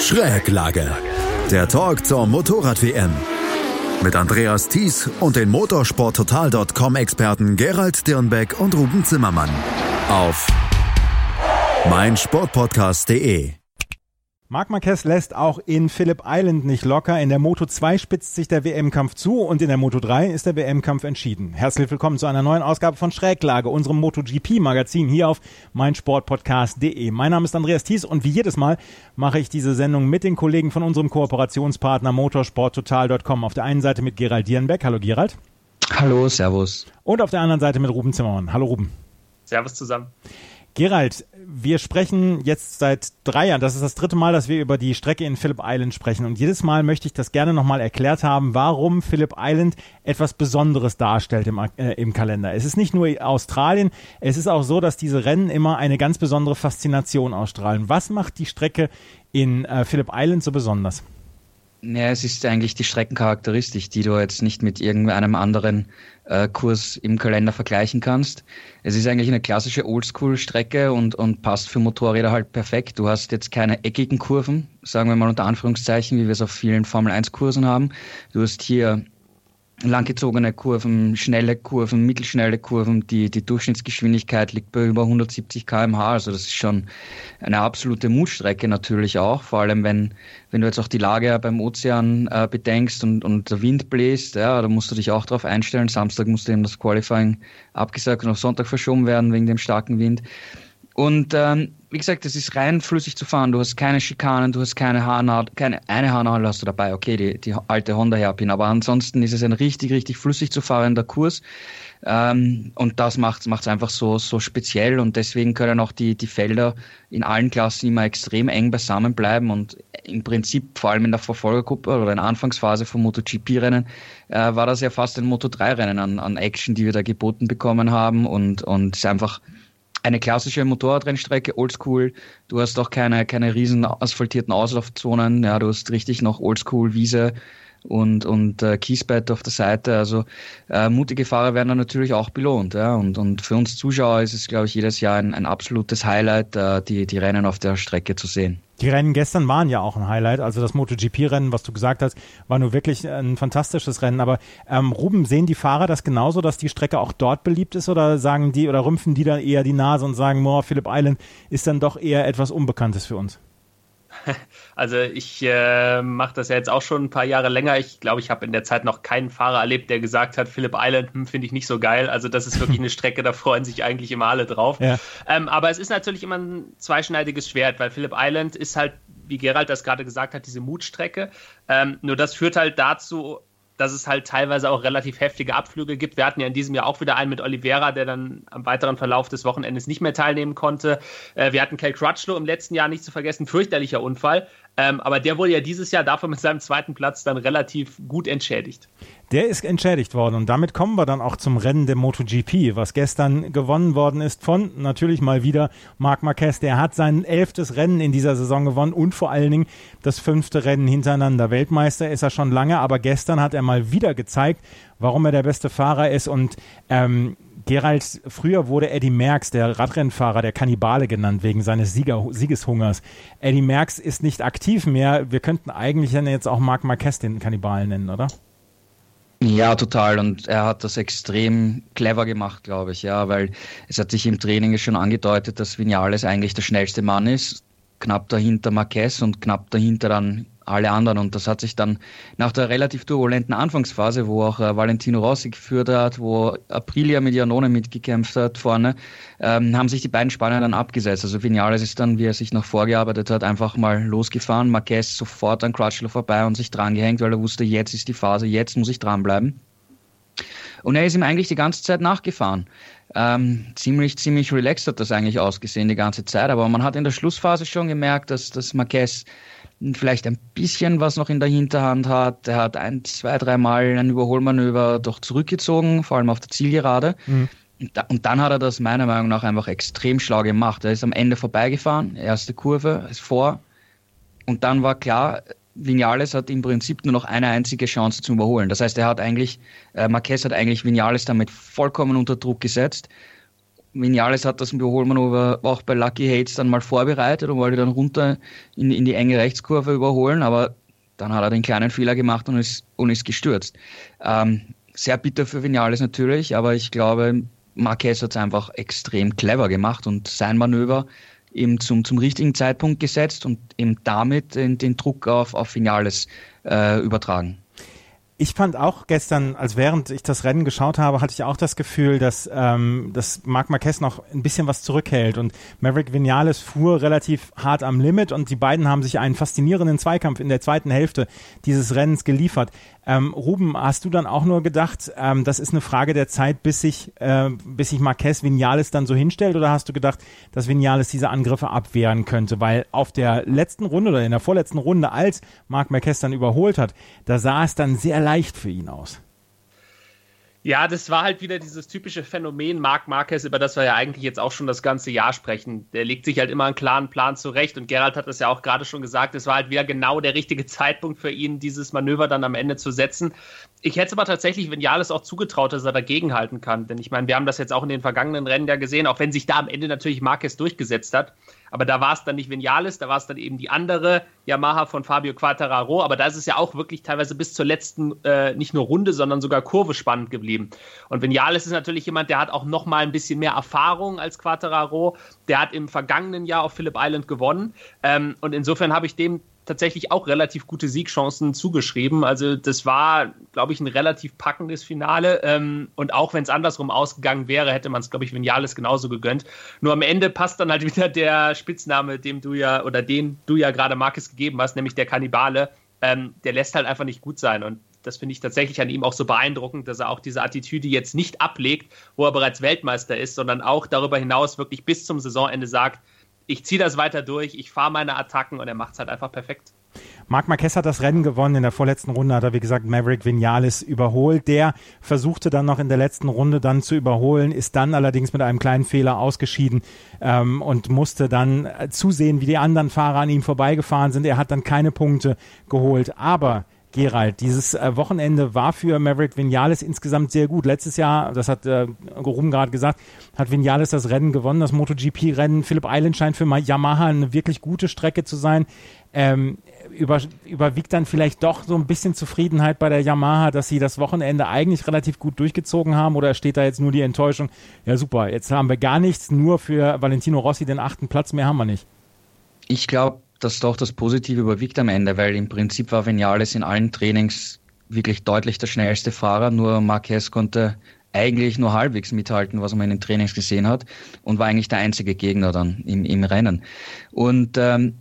Schräglage. Der Talk zur Motorrad-WM. Mit Andreas Thies und den motorsporttotal.com-Experten Gerald Dirnbeck und Ruben Zimmermann. Auf meinsportpodcast.de. Marc Marquez lässt auch in Phillip Island nicht locker. In der Moto 2 spitzt sich der WM-Kampf zu und in der Moto 3 ist der WM-Kampf entschieden. Herzlich willkommen zu einer neuen Ausgabe von Schräglage, unserem MotoGP-Magazin hier auf meinsportpodcast.de. Mein Name ist Andreas Thies und wie jedes Mal mache ich diese Sendung mit den Kollegen von unserem Kooperationspartner motorsporttotal.com. Auf der einen Seite mit Gerald Dierenbeck. Hallo Gerald. Hallo, Servus. Und auf der anderen Seite mit Ruben Zimmermann. Hallo Ruben. Servus zusammen. Gerald, wir sprechen jetzt seit drei Jahren, das ist das dritte Mal, dass wir über die Strecke in Phillip Island sprechen. Und jedes Mal möchte ich das gerne nochmal erklärt haben, warum Phillip Island etwas Besonderes darstellt im, äh, im Kalender. Es ist nicht nur Australien, es ist auch so, dass diese Rennen immer eine ganz besondere Faszination ausstrahlen. Was macht die Strecke in äh, Phillip Island so besonders? Ja, es ist eigentlich die Streckencharakteristik, die du jetzt nicht mit irgendeinem anderen Kurs im Kalender vergleichen kannst. Es ist eigentlich eine klassische Oldschool-Strecke und, und passt für Motorräder halt perfekt. Du hast jetzt keine eckigen Kurven, sagen wir mal unter Anführungszeichen, wie wir es auf vielen Formel-1-Kursen haben. Du hast hier langgezogene Kurven, schnelle Kurven, mittelschnelle Kurven. Die, die Durchschnittsgeschwindigkeit liegt bei über 170 km/h. Also das ist schon eine absolute Mutstrecke natürlich auch. Vor allem, wenn, wenn du jetzt auch die Lage beim Ozean äh, bedenkst und, und der Wind bläst, ja, da musst du dich auch darauf einstellen. Samstag musste eben das Qualifying abgesagt und auf Sonntag verschoben werden wegen dem starken Wind. Und ähm, wie gesagt, es ist rein flüssig zu fahren. Du hast keine Schikanen, du hast keine Haarnadel, keine eine Haarnadel hast du dabei, okay, die, die alte Honda Hairpin, aber ansonsten ist es ein richtig, richtig flüssig zu fahrender Kurs. Ähm, und das macht es einfach so, so speziell. Und deswegen können auch die, die Felder in allen Klassen immer extrem eng beisammen bleiben und im Prinzip, vor allem in der Verfolgergruppe oder in der Anfangsphase vom MotoGP-Rennen, äh, war das ja fast ein Moto3-Rennen an, an Action, die wir da geboten bekommen haben. Und, und ist einfach eine klassische Motorradrennstrecke, oldschool. Du hast auch keine, keine riesen asphaltierten Auslaufzonen. Ja, du hast richtig noch oldschool Wiese und, und äh, Kiesbett auf der Seite. Also äh, mutige Fahrer werden dann natürlich auch belohnt. Ja? Und, und für uns Zuschauer ist es, glaube ich, jedes Jahr ein, ein absolutes Highlight, äh, die, die Rennen auf der Strecke zu sehen. Die Rennen gestern waren ja auch ein Highlight. Also das MotoGP-Rennen, was du gesagt hast, war nur wirklich ein fantastisches Rennen. Aber ähm, Ruben, sehen die Fahrer das genauso, dass die Strecke auch dort beliebt ist oder sagen die oder rümpfen die dann eher die Nase und sagen, Moore, Phillip Island ist dann doch eher etwas Unbekanntes für uns? Also ich äh, mache das ja jetzt auch schon ein paar Jahre länger. Ich glaube, ich habe in der Zeit noch keinen Fahrer erlebt, der gesagt hat, Phillip Island hm, finde ich nicht so geil. Also das ist wirklich eine Strecke, da freuen sich eigentlich immer alle drauf. Ja. Ähm, aber es ist natürlich immer ein zweischneidiges Schwert, weil Phillip Island ist halt, wie Gerald das gerade gesagt hat, diese Mutstrecke. Ähm, nur das führt halt dazu, dass es halt teilweise auch relativ heftige Abflüge gibt. Wir hatten ja in diesem Jahr auch wieder einen mit Oliveira, der dann am weiteren Verlauf des Wochenendes nicht mehr teilnehmen konnte. Äh, wir hatten Kel Crutchlow im letzten Jahr nicht zu vergessen, fürchterlicher Unfall. Ähm, aber der wurde ja dieses Jahr dafür mit seinem zweiten Platz dann relativ gut entschädigt. Der ist entschädigt worden und damit kommen wir dann auch zum Rennen der MotoGP, was gestern gewonnen worden ist von natürlich mal wieder Marc Marquez. Der hat sein elftes Rennen in dieser Saison gewonnen und vor allen Dingen das fünfte Rennen hintereinander. Weltmeister ist er schon lange, aber gestern hat er mal wieder gezeigt, warum er der beste Fahrer ist und ähm, Gerald, früher wurde Eddie Merckx, der Radrennfahrer, der Kannibale genannt, wegen seines Sieger, Siegeshungers. Eddie Merckx ist nicht aktiv mehr. Wir könnten eigentlich jetzt auch Marc Marquez den Kannibalen nennen, oder? Ja, total. Und er hat das extrem clever gemacht, glaube ich, ja, weil es hat sich im Training schon angedeutet, dass Vinales eigentlich der schnellste Mann ist. Knapp dahinter Marquez und knapp dahinter dann alle anderen. Und das hat sich dann nach der relativ turbulenten Anfangsphase, wo auch äh, Valentino Rossi geführt hat, wo Aprilia mit Janone mitgekämpft hat vorne, ähm, haben sich die beiden Spanier dann abgesetzt. Also Vinales ist dann, wie er sich noch vorgearbeitet hat, einfach mal losgefahren. Marquez sofort an Crutchlow vorbei und sich drangehängt, weil er wusste, jetzt ist die Phase, jetzt muss ich dranbleiben. Und er ist ihm eigentlich die ganze Zeit nachgefahren. Ähm, ziemlich, ziemlich relaxed hat das eigentlich ausgesehen die ganze Zeit, aber man hat in der Schlussphase schon gemerkt, dass, dass Marquez vielleicht ein bisschen was noch in der Hinterhand hat. Er hat ein, zwei, dreimal ein Überholmanöver doch zurückgezogen, vor allem auf der Zielgerade. Mhm. Und dann hat er das meiner Meinung nach einfach extrem schlau gemacht. Er ist am Ende vorbeigefahren, erste Kurve ist vor. Und dann war klar, Vinales hat im Prinzip nur noch eine einzige Chance zum Überholen. Das heißt, er hat eigentlich, äh, Marquez hat eigentlich Vinales damit vollkommen unter Druck gesetzt Vinales hat das Überholmanöver auch bei Lucky Hates dann mal vorbereitet und wollte dann runter in, in die enge Rechtskurve überholen, aber dann hat er den kleinen Fehler gemacht und ist, und ist gestürzt. Ähm, sehr bitter für Vinales natürlich, aber ich glaube, Marquez hat es einfach extrem clever gemacht und sein Manöver eben zum, zum richtigen Zeitpunkt gesetzt und eben damit den, den Druck auf, auf Vinales äh, übertragen. Ich fand auch gestern, als während ich das Rennen geschaut habe, hatte ich auch das Gefühl, dass, ähm, dass Marc Marquez noch ein bisschen was zurückhält und Maverick Vinales fuhr relativ hart am Limit und die beiden haben sich einen faszinierenden Zweikampf in der zweiten Hälfte dieses Rennens geliefert. Ähm, Ruben, hast du dann auch nur gedacht, ähm, das ist eine Frage der Zeit, bis sich, äh, bis sich Marquez Vinales dann so hinstellt oder hast du gedacht, dass Vinales diese Angriffe abwehren könnte? Weil auf der letzten Runde oder in der vorletzten Runde, als Marc Marquez dann überholt hat, da sah es dann sehr leicht für ihn aus. Ja, das war halt wieder dieses typische Phänomen Marc Marquez, über das wir ja eigentlich jetzt auch schon das ganze Jahr sprechen. Der legt sich halt immer einen klaren Plan zurecht und Gerald hat das ja auch gerade schon gesagt, es war halt wieder genau der richtige Zeitpunkt für ihn, dieses Manöver dann am Ende zu setzen. Ich hätte es aber tatsächlich Vinales auch zugetraut, dass er dagegenhalten kann, denn ich meine, wir haben das jetzt auch in den vergangenen Rennen ja gesehen, auch wenn sich da am Ende natürlich Marquez durchgesetzt hat. Aber da war es dann nicht Vinales, da war es dann eben die andere Yamaha von Fabio Quattararo. Aber da ist es ja auch wirklich teilweise bis zur letzten, äh, nicht nur Runde, sondern sogar Kurve spannend geblieben. Und Vinales ist natürlich jemand, der hat auch noch mal ein bisschen mehr Erfahrung als Quattararo. Der hat im vergangenen Jahr auf Phillip Island gewonnen. Ähm, und insofern habe ich dem tatsächlich auch relativ gute Siegchancen zugeschrieben. Also das war, glaube ich, ein relativ packendes Finale. Ähm, und auch wenn es andersrum ausgegangen wäre, hätte man es, glaube ich, Vinales genauso gegönnt. Nur am Ende passt dann halt wieder der Spitzname, dem du ja oder den du ja gerade Marcus gegeben hast, nämlich der Kannibale. Ähm, der lässt halt einfach nicht gut sein. Und das finde ich tatsächlich an ihm auch so beeindruckend, dass er auch diese Attitüde jetzt nicht ablegt, wo er bereits Weltmeister ist, sondern auch darüber hinaus wirklich bis zum Saisonende sagt, ich ziehe das weiter durch, ich fahre meine Attacken und er macht es halt einfach perfekt. Marc Marquez hat das Rennen gewonnen. In der vorletzten Runde hat er, wie gesagt, Maverick Vinales überholt. Der versuchte dann noch in der letzten Runde dann zu überholen, ist dann allerdings mit einem kleinen Fehler ausgeschieden ähm, und musste dann zusehen, wie die anderen Fahrer an ihm vorbeigefahren sind. Er hat dann keine Punkte geholt. Aber Gerald, dieses äh, Wochenende war für Maverick Vinales insgesamt sehr gut. Letztes Jahr, das hat äh, Rum gerade gesagt, hat Vinales das Rennen gewonnen, das MotoGP-Rennen. Phillip Island scheint für Yamaha eine wirklich gute Strecke zu sein. Ähm, über, überwiegt dann vielleicht doch so ein bisschen Zufriedenheit bei der Yamaha, dass sie das Wochenende eigentlich relativ gut durchgezogen haben oder steht da jetzt nur die Enttäuschung, ja super, jetzt haben wir gar nichts, nur für Valentino Rossi den achten Platz, mehr haben wir nicht. Ich glaube, dass doch das Positive überwiegt am Ende, weil im Prinzip war Vinales in allen Trainings wirklich deutlich der schnellste Fahrer, nur Marquez konnte eigentlich nur halbwegs mithalten, was man in den Trainings gesehen hat und war eigentlich der einzige Gegner dann im, im Rennen. Und ähm,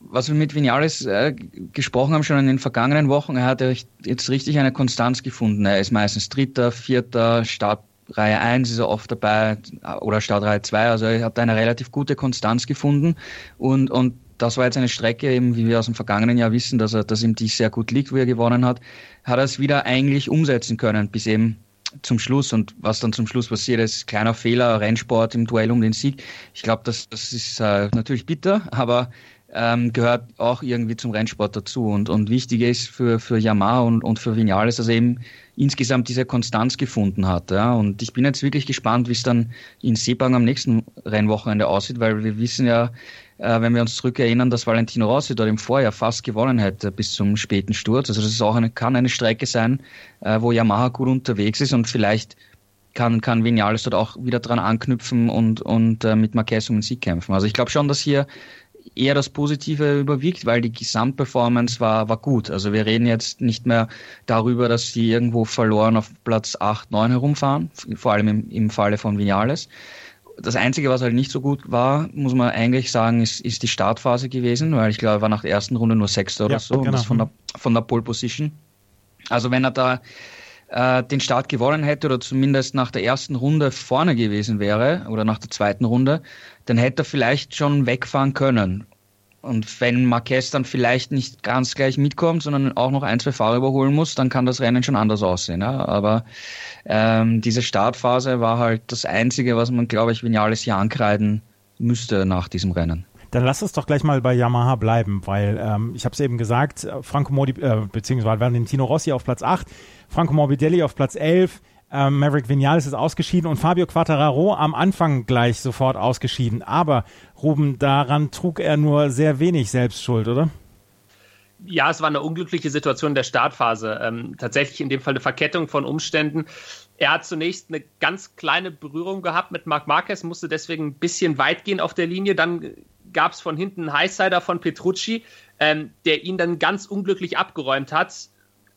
was wir mit Vinales äh, gesprochen haben schon in den vergangenen Wochen, er hat jetzt richtig eine Konstanz gefunden. Er ist meistens Dritter, Vierter, Startreihe 1 ist er oft dabei oder Startreihe 2. Also er hat eine relativ gute Konstanz gefunden und, und das war jetzt eine Strecke, eben wie wir aus dem vergangenen Jahr wissen, dass er, dass ihm die sehr gut liegt, wo er gewonnen hat, hat er es wieder eigentlich umsetzen können, bis eben zum Schluss. Und was dann zum Schluss passiert, ist kleiner Fehler, Rennsport im Duell um den Sieg. Ich glaube, das, das ist äh, natürlich bitter, aber ähm, gehört auch irgendwie zum Rennsport dazu. Und, und wichtig ist für, für Yamaha und, und für Vinales, dass er eben insgesamt diese Konstanz gefunden hat. Ja. Und ich bin jetzt wirklich gespannt, wie es dann in Sepang am nächsten Rennwochenende aussieht, weil wir wissen ja, äh, wenn wir uns zurückerinnern, dass Valentino Rossi dort im Vorjahr fast gewonnen hätte bis zum späten Sturz. Also das ist auch eine, kann eine Strecke sein, äh, wo Yamaha gut unterwegs ist und vielleicht kann, kann Vinales dort auch wieder dran anknüpfen und, und äh, mit Marquez um den Sieg kämpfen. Also ich glaube schon, dass hier eher das Positive überwiegt, weil die Gesamtperformance war, war gut. Also wir reden jetzt nicht mehr darüber, dass sie irgendwo verloren auf Platz 8, 9 herumfahren, vor allem im, im Falle von Vinales. Das Einzige, was halt nicht so gut war, muss man eigentlich sagen, ist, ist die Startphase gewesen, weil ich glaube, er war nach der ersten Runde nur Sechster oder ja, so, genau. das von der, von der Pole Position. Also wenn er da äh, den Start gewonnen hätte oder zumindest nach der ersten Runde vorne gewesen wäre oder nach der zweiten Runde, dann hätte er vielleicht schon wegfahren können. Und wenn Marquez dann vielleicht nicht ganz gleich mitkommt, sondern auch noch ein, zwei Fahrer überholen muss, dann kann das Rennen schon anders aussehen. Ja? Aber ähm, diese Startphase war halt das Einzige, was man, glaube ich, Vinales hier ankreiden müsste nach diesem Rennen. Dann lass uns doch gleich mal bei Yamaha bleiben, weil ähm, ich habe es eben gesagt, Franco Modi, äh, beziehungsweise Valentino Rossi auf Platz 8, Franco Morbidelli auf Platz 11, Ähm, Maverick Vinales ist ausgeschieden und Fabio Quattararo am Anfang gleich sofort ausgeschieden. Aber Ruben, daran trug er nur sehr wenig Selbstschuld, oder? Ja, es war eine unglückliche Situation in der Startphase. Ähm, tatsächlich in dem Fall eine Verkettung von Umständen. Er hat zunächst eine ganz kleine Berührung gehabt mit Marc Marquez, musste deswegen ein bisschen weit gehen auf der Linie. Dann gab es von hinten einen Highsider von Petrucci, ähm, der ihn dann ganz unglücklich abgeräumt hat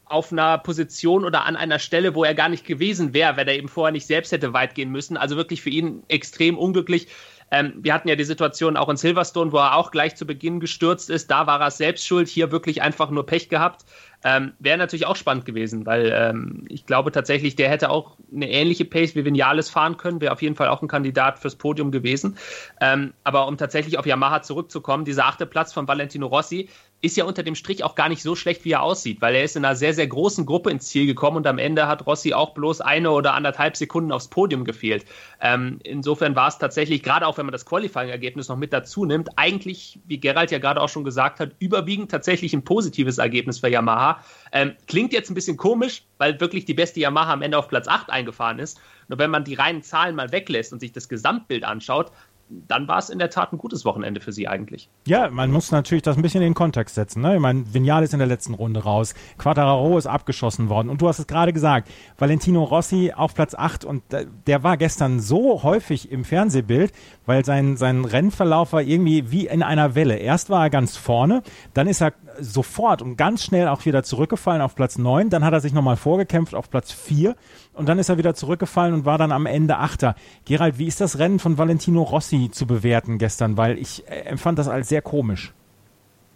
auf einer Position oder an einer Stelle, wo er gar nicht gewesen wäre, wenn er eben vorher nicht selbst hätte weit gehen müssen. Also wirklich für ihn extrem unglücklich. Ähm, wir hatten ja die Situation auch in Silverstone, wo er auch gleich zu Beginn gestürzt ist. Da war er selbst schuld, hier wirklich einfach nur Pech gehabt. Ähm, Wäre natürlich auch spannend gewesen, weil ähm, ich glaube tatsächlich, der hätte auch eine ähnliche Pace wie Vinales fahren können, wäre auf jeden Fall auch ein Kandidat fürs Podium gewesen. Ähm, aber um tatsächlich auf Yamaha zurückzukommen, dieser achte Platz von Valentino Rossi, ist ja unter dem Strich auch gar nicht so schlecht, wie er aussieht, weil er ist in einer sehr, sehr großen Gruppe ins Ziel gekommen und am Ende hat Rossi auch bloß eine oder anderthalb Sekunden aufs Podium gefehlt. Ähm, insofern war es tatsächlich, gerade auch wenn man das Qualifying-Ergebnis noch mit dazu nimmt, eigentlich, wie Gerald ja gerade auch schon gesagt hat, überwiegend tatsächlich ein positives Ergebnis für Yamaha. Ähm, klingt jetzt ein bisschen komisch, weil wirklich die beste Yamaha am Ende auf Platz 8 eingefahren ist. Nur wenn man die reinen Zahlen mal weglässt und sich das Gesamtbild anschaut, dann war es in der Tat ein gutes Wochenende für sie eigentlich. Ja, man muss natürlich das ein bisschen in den Kontext setzen. Ne? Ich meine, Vignal ist in der letzten Runde raus, Quattararo ist abgeschossen worden und du hast es gerade gesagt, Valentino Rossi auf Platz 8 und der war gestern so häufig im Fernsehbild, weil sein, sein Rennverlauf war irgendwie wie in einer Welle. Erst war er ganz vorne, dann ist er sofort und ganz schnell auch wieder zurückgefallen auf Platz 9, dann hat er sich nochmal vorgekämpft auf Platz 4 und dann ist er wieder zurückgefallen und war dann am Ende Achter. Gerald, wie ist das Rennen von Valentino Rossi zu bewerten gestern? Weil ich äh, empfand das als sehr komisch.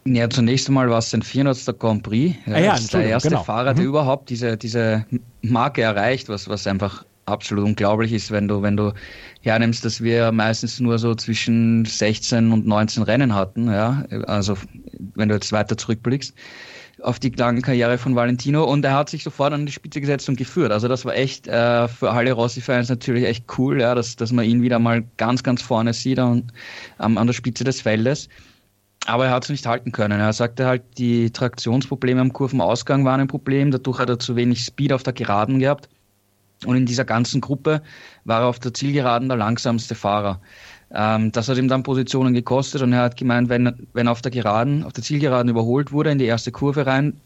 Ja, zunächst einmal war es sein 400. Grand Prix. Ah, ja, ist der erste genau. Fahrer, der mhm. überhaupt diese, diese Marke erreicht, was, was einfach absolut unglaublich ist, wenn du, wenn du hernimmst, dass wir meistens nur so zwischen 16 und 19 Rennen hatten, ja, also wenn du jetzt weiter zurückblickst auf die lange Karriere von Valentino und er hat sich sofort an die Spitze gesetzt und geführt. Also das war echt äh, für alle Rossi-Fans natürlich echt cool, ja, dass, dass man ihn wieder mal ganz, ganz vorne sieht und, ähm, an der Spitze des Feldes. Aber er hat es nicht halten können. Er sagte halt, die Traktionsprobleme am Kurvenausgang waren ein Problem. Dadurch hat er zu wenig Speed auf der Geraden gehabt. Und in dieser ganzen Gruppe war er auf der Zielgeraden der langsamste Fahrer. Ähm, das hat ihm dann Positionen gekostet und er hat gemeint, wenn, wenn auf der Geraden, auf der Zielgeraden überholt wurde in die erste Kurve rein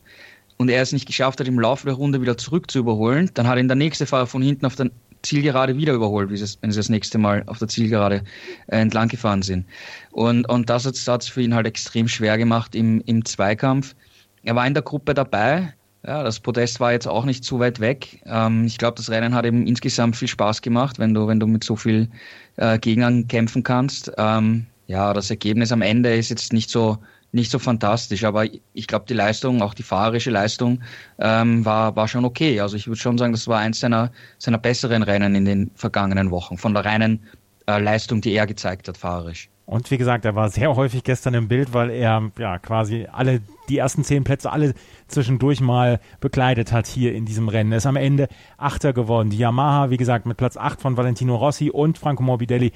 und er es nicht geschafft hat, im Laufe der Runde wieder zurück zu überholen, dann hat ihn der nächste Fahrer von hinten auf der Zielgerade wieder überholt, wenn sie das nächste Mal auf der Zielgerade äh, entlang gefahren sind. Und, und das hat es für ihn halt extrem schwer gemacht im, im Zweikampf. Er war in der Gruppe dabei, ja, das Podest war jetzt auch nicht so weit weg. Ähm, ich glaube, das Rennen hat eben insgesamt viel Spaß gemacht, wenn du, wenn du mit so viel äh, Gegnern kämpfen kannst. Ähm, ja, das Ergebnis am Ende ist jetzt nicht so nicht so fantastisch, aber ich glaube, die Leistung, auch die fahrerische Leistung, ähm, war, war schon okay. Also ich würde schon sagen, das war eins seiner, seiner besseren Rennen in den vergangenen Wochen, von der reinen äh, Leistung, die er gezeigt hat, fahrerisch. Und wie gesagt, er war sehr häufig gestern im Bild, weil er ja quasi alle die ersten zehn Plätze alle zwischendurch mal bekleidet hat hier in diesem Rennen. Er ist am Ende Achter geworden. Die Yamaha, wie gesagt, mit Platz 8 von Valentino Rossi und Franco Morbidelli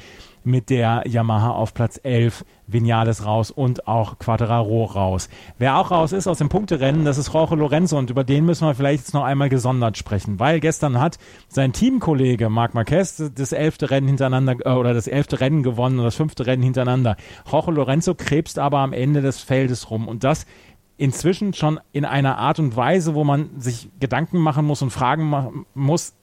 mit der Yamaha auf Platz 11, Vinales raus und auch Quadraro raus. Wer auch raus ist aus dem Punkterennen, das ist Jorge Lorenzo und über den müssen wir vielleicht jetzt noch einmal gesondert sprechen, weil gestern hat sein Teamkollege Marc Marquez das elfte Rennen hintereinander äh, oder das elfte Rennen gewonnen und das fünfte Rennen hintereinander. Jorge Lorenzo krebst aber am Ende des Feldes rum und das inzwischen schon in einer Art und Weise, wo man sich Gedanken machen muss und fragen muss,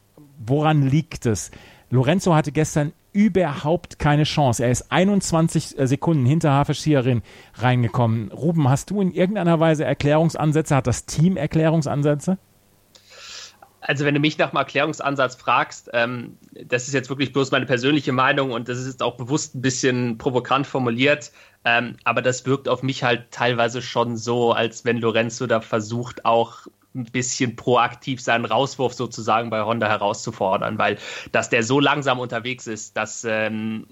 woran liegt es? Lorenzo hatte gestern überhaupt keine Chance. Er ist 21 äh, Sekunden hinter Hafer Schierin reingekommen. Ruben, hast du in irgendeiner Weise Erklärungsansätze? Hat das Team Erklärungsansätze? Also wenn du mich nach einem Erklärungsansatz fragst, ähm, das ist jetzt wirklich bloß meine persönliche Meinung und das ist jetzt auch bewusst ein bisschen provokant formuliert, ähm, aber das wirkt auf mich halt teilweise schon so, als wenn Lorenzo da versucht auch ein bisschen proaktiv seinen Rauswurf sozusagen bei Honda herauszufordern, weil dass der so langsam unterwegs ist, dass ähm,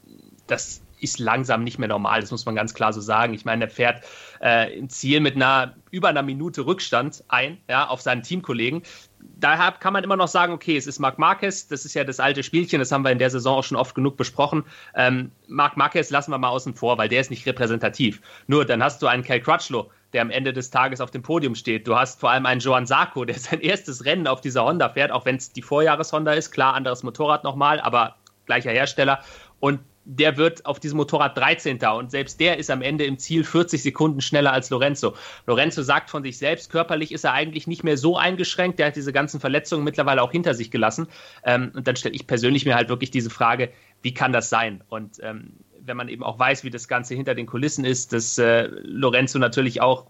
das ist langsam nicht mehr normal, das muss man ganz klar so sagen. Ich meine, er fährt äh, im Ziel mit einer über einer Minute Rückstand ein, ja, auf seinen Teamkollegen. daher kann man immer noch sagen, okay, es ist Marc Marquez, das ist ja das alte Spielchen, das haben wir in der Saison auch schon oft genug besprochen. Ähm, Marc Marquez lassen wir mal außen vor, weil der ist nicht repräsentativ. Nur dann hast du einen Cal Crutchlow, der am Ende des Tages auf dem Podium steht. Du hast vor allem einen Joan Sarko, der sein erstes Rennen auf dieser Honda fährt, auch wenn es die Vorjahres-Honda ist. Klar, anderes Motorrad nochmal, aber gleicher Hersteller. Und der wird auf diesem Motorrad 13. Und selbst der ist am Ende im Ziel 40 Sekunden schneller als Lorenzo. Lorenzo sagt von sich selbst, körperlich ist er eigentlich nicht mehr so eingeschränkt. Der hat diese ganzen Verletzungen mittlerweile auch hinter sich gelassen. Ähm, und dann stelle ich persönlich mir halt wirklich diese Frage, wie kann das sein? Und ähm, wenn man eben auch weiß, wie das Ganze hinter den Kulissen ist, dass äh, Lorenzo natürlich auch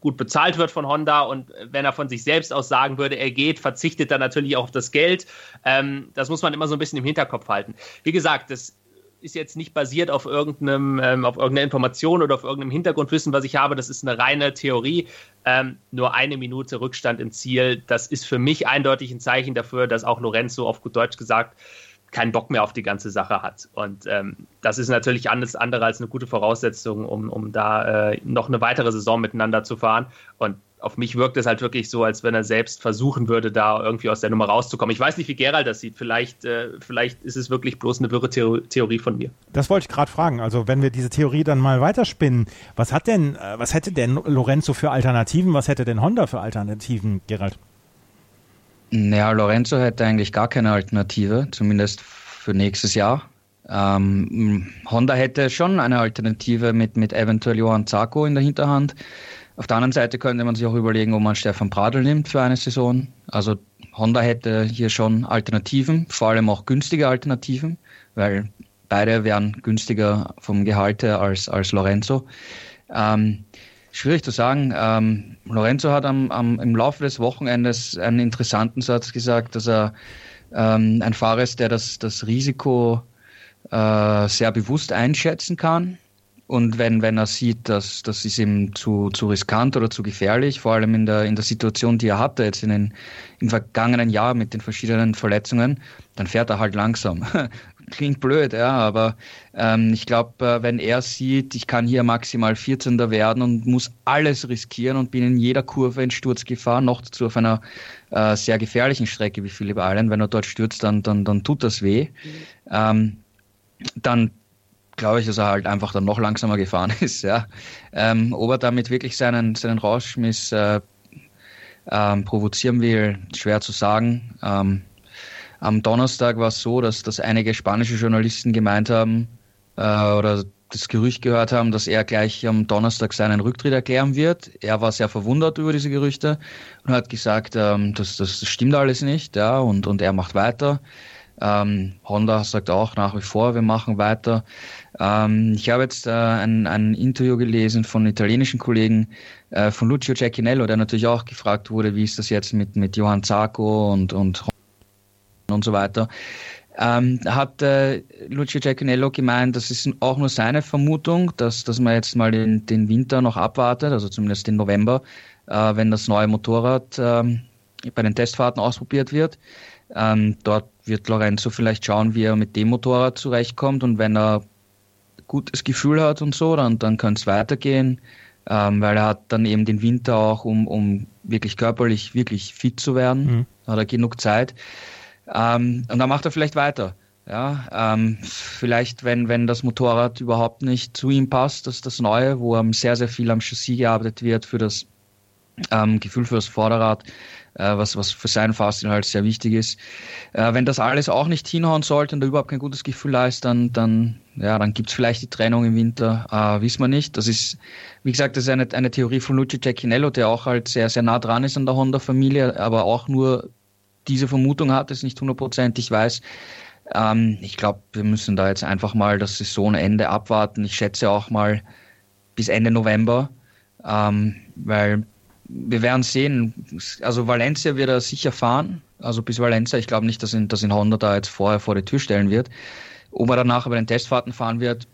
gut bezahlt wird von Honda und wenn er von sich selbst aus sagen würde, er geht, verzichtet er natürlich auch auf das Geld. Ähm, das muss man immer so ein bisschen im Hinterkopf halten. Wie gesagt, das ist jetzt nicht basiert auf irgendeinem, ähm, auf irgendeiner Information oder auf irgendeinem Hintergrundwissen, was ich habe. Das ist eine reine Theorie. Ähm, nur eine Minute Rückstand im Ziel. Das ist für mich eindeutig ein Zeichen dafür, dass auch Lorenzo auf gut Deutsch gesagt keinen Bock mehr auf die ganze Sache hat. Und ähm, das ist natürlich alles andere als eine gute Voraussetzung, um, um da äh, noch eine weitere Saison miteinander zu fahren. Und auf mich wirkt es halt wirklich so, als wenn er selbst versuchen würde, da irgendwie aus der Nummer rauszukommen. Ich weiß nicht, wie Gerald das sieht. Vielleicht, äh, vielleicht ist es wirklich bloß eine wirre Theorie von mir. Das wollte ich gerade fragen. Also wenn wir diese Theorie dann mal weiterspinnen, was hat denn, äh, was hätte denn Lorenzo für Alternativen? Was hätte denn Honda für Alternativen, Gerald? Naja, Lorenzo hätte eigentlich gar keine Alternative, zumindest für nächstes Jahr. Ähm, Honda hätte schon eine Alternative mit, mit eventuell Johann Zarco in der Hinterhand. Auf der anderen Seite könnte man sich auch überlegen, ob man Stefan Pradl nimmt für eine Saison. Also Honda hätte hier schon Alternativen, vor allem auch günstige Alternativen, weil beide wären günstiger vom Gehalt her als, als Lorenzo. Ähm, schwierig zu sagen. Ähm, Lorenzo hat am, am, im Laufe des Wochenendes einen interessanten Satz gesagt, dass er ähm, ein Fahrer ist, der das, das Risiko äh, sehr bewusst einschätzen kann und wenn, wenn er sieht, dass das ist ihm zu, zu riskant oder zu gefährlich, vor allem in der, in der Situation, die er hatte jetzt in den, im vergangenen Jahr mit den verschiedenen Verletzungen, dann fährt er halt langsam. Klingt blöd, ja, aber ähm, ich glaube, äh, wenn er sieht, ich kann hier maximal 14. werden und muss alles riskieren und bin in jeder Kurve in Sturzgefahr, noch dazu auf einer äh, sehr gefährlichen Strecke wie Philipp Island, wenn er dort stürzt, dann, dann, dann tut das weh. Mhm. Ähm, dann glaube ich, dass er halt einfach dann noch langsamer gefahren ist. Ja. Ähm, ob er damit wirklich seinen, seinen Rauschmiss äh, ähm, provozieren will, schwer zu sagen. Am Donnerstag war es so, dass, dass einige spanische Journalisten gemeint haben äh, oder das Gerücht gehört haben, dass er gleich am Donnerstag seinen Rücktritt erklären wird. Er war sehr verwundert über diese Gerüchte und hat gesagt, ähm, das, das stimmt alles nicht, ja, und, und er macht weiter. Ähm, Honda sagt auch nach wie vor, wir machen weiter. Ähm, ich habe jetzt äh, ein, ein Interview gelesen von italienischen Kollegen äh, von Lucio Cecchinello, der natürlich auch gefragt wurde, wie ist das jetzt mit, mit Johann Zarco und, und, und so weiter. Ähm, hat äh, Lucio Cecchinello gemeint, das ist auch nur seine Vermutung, dass, dass man jetzt mal den, den Winter noch abwartet, also zumindest den November, äh, wenn das neue Motorrad ähm, bei den Testfahrten ausprobiert wird. Ähm, dort wird Lorenzo vielleicht schauen, wie er mit dem Motorrad zurechtkommt und wenn er gutes Gefühl hat und so, dann, dann kann es weitergehen, ähm, weil er hat dann eben den Winter auch, um, um wirklich körperlich wirklich fit zu werden, mhm. hat er genug Zeit. Ähm, und dann macht er vielleicht weiter. Ja, ähm, vielleicht, wenn, wenn das Motorrad überhaupt nicht zu ihm passt, das das Neue, wo sehr, sehr viel am Chassis gearbeitet wird für das ähm, Gefühl für das Vorderrad, äh, was, was für seinen Fahrstil halt sehr wichtig ist. Äh, wenn das alles auch nicht hinhauen sollte und er überhaupt kein gutes Gefühl da ist, dann, dann, ja, dann gibt's vielleicht die Trennung im Winter, äh, wissen wir nicht. Das ist, wie gesagt, das ist eine, eine Theorie von Luigi Cecchinello, der auch halt sehr, sehr nah dran ist an der Honda-Familie, aber auch nur diese Vermutung hat, es nicht hundertprozentig weiß. Ähm, ich glaube, wir müssen da jetzt einfach mal das Saisonende abwarten. Ich schätze auch mal bis Ende November, ähm, weil wir werden sehen. Also Valencia wird er sicher fahren. Also bis Valencia. Ich glaube nicht, dass ihn, dass ihn Honda da jetzt vorher vor die Tür stellen wird. Ob er danach bei den Testfahrten fahren wird,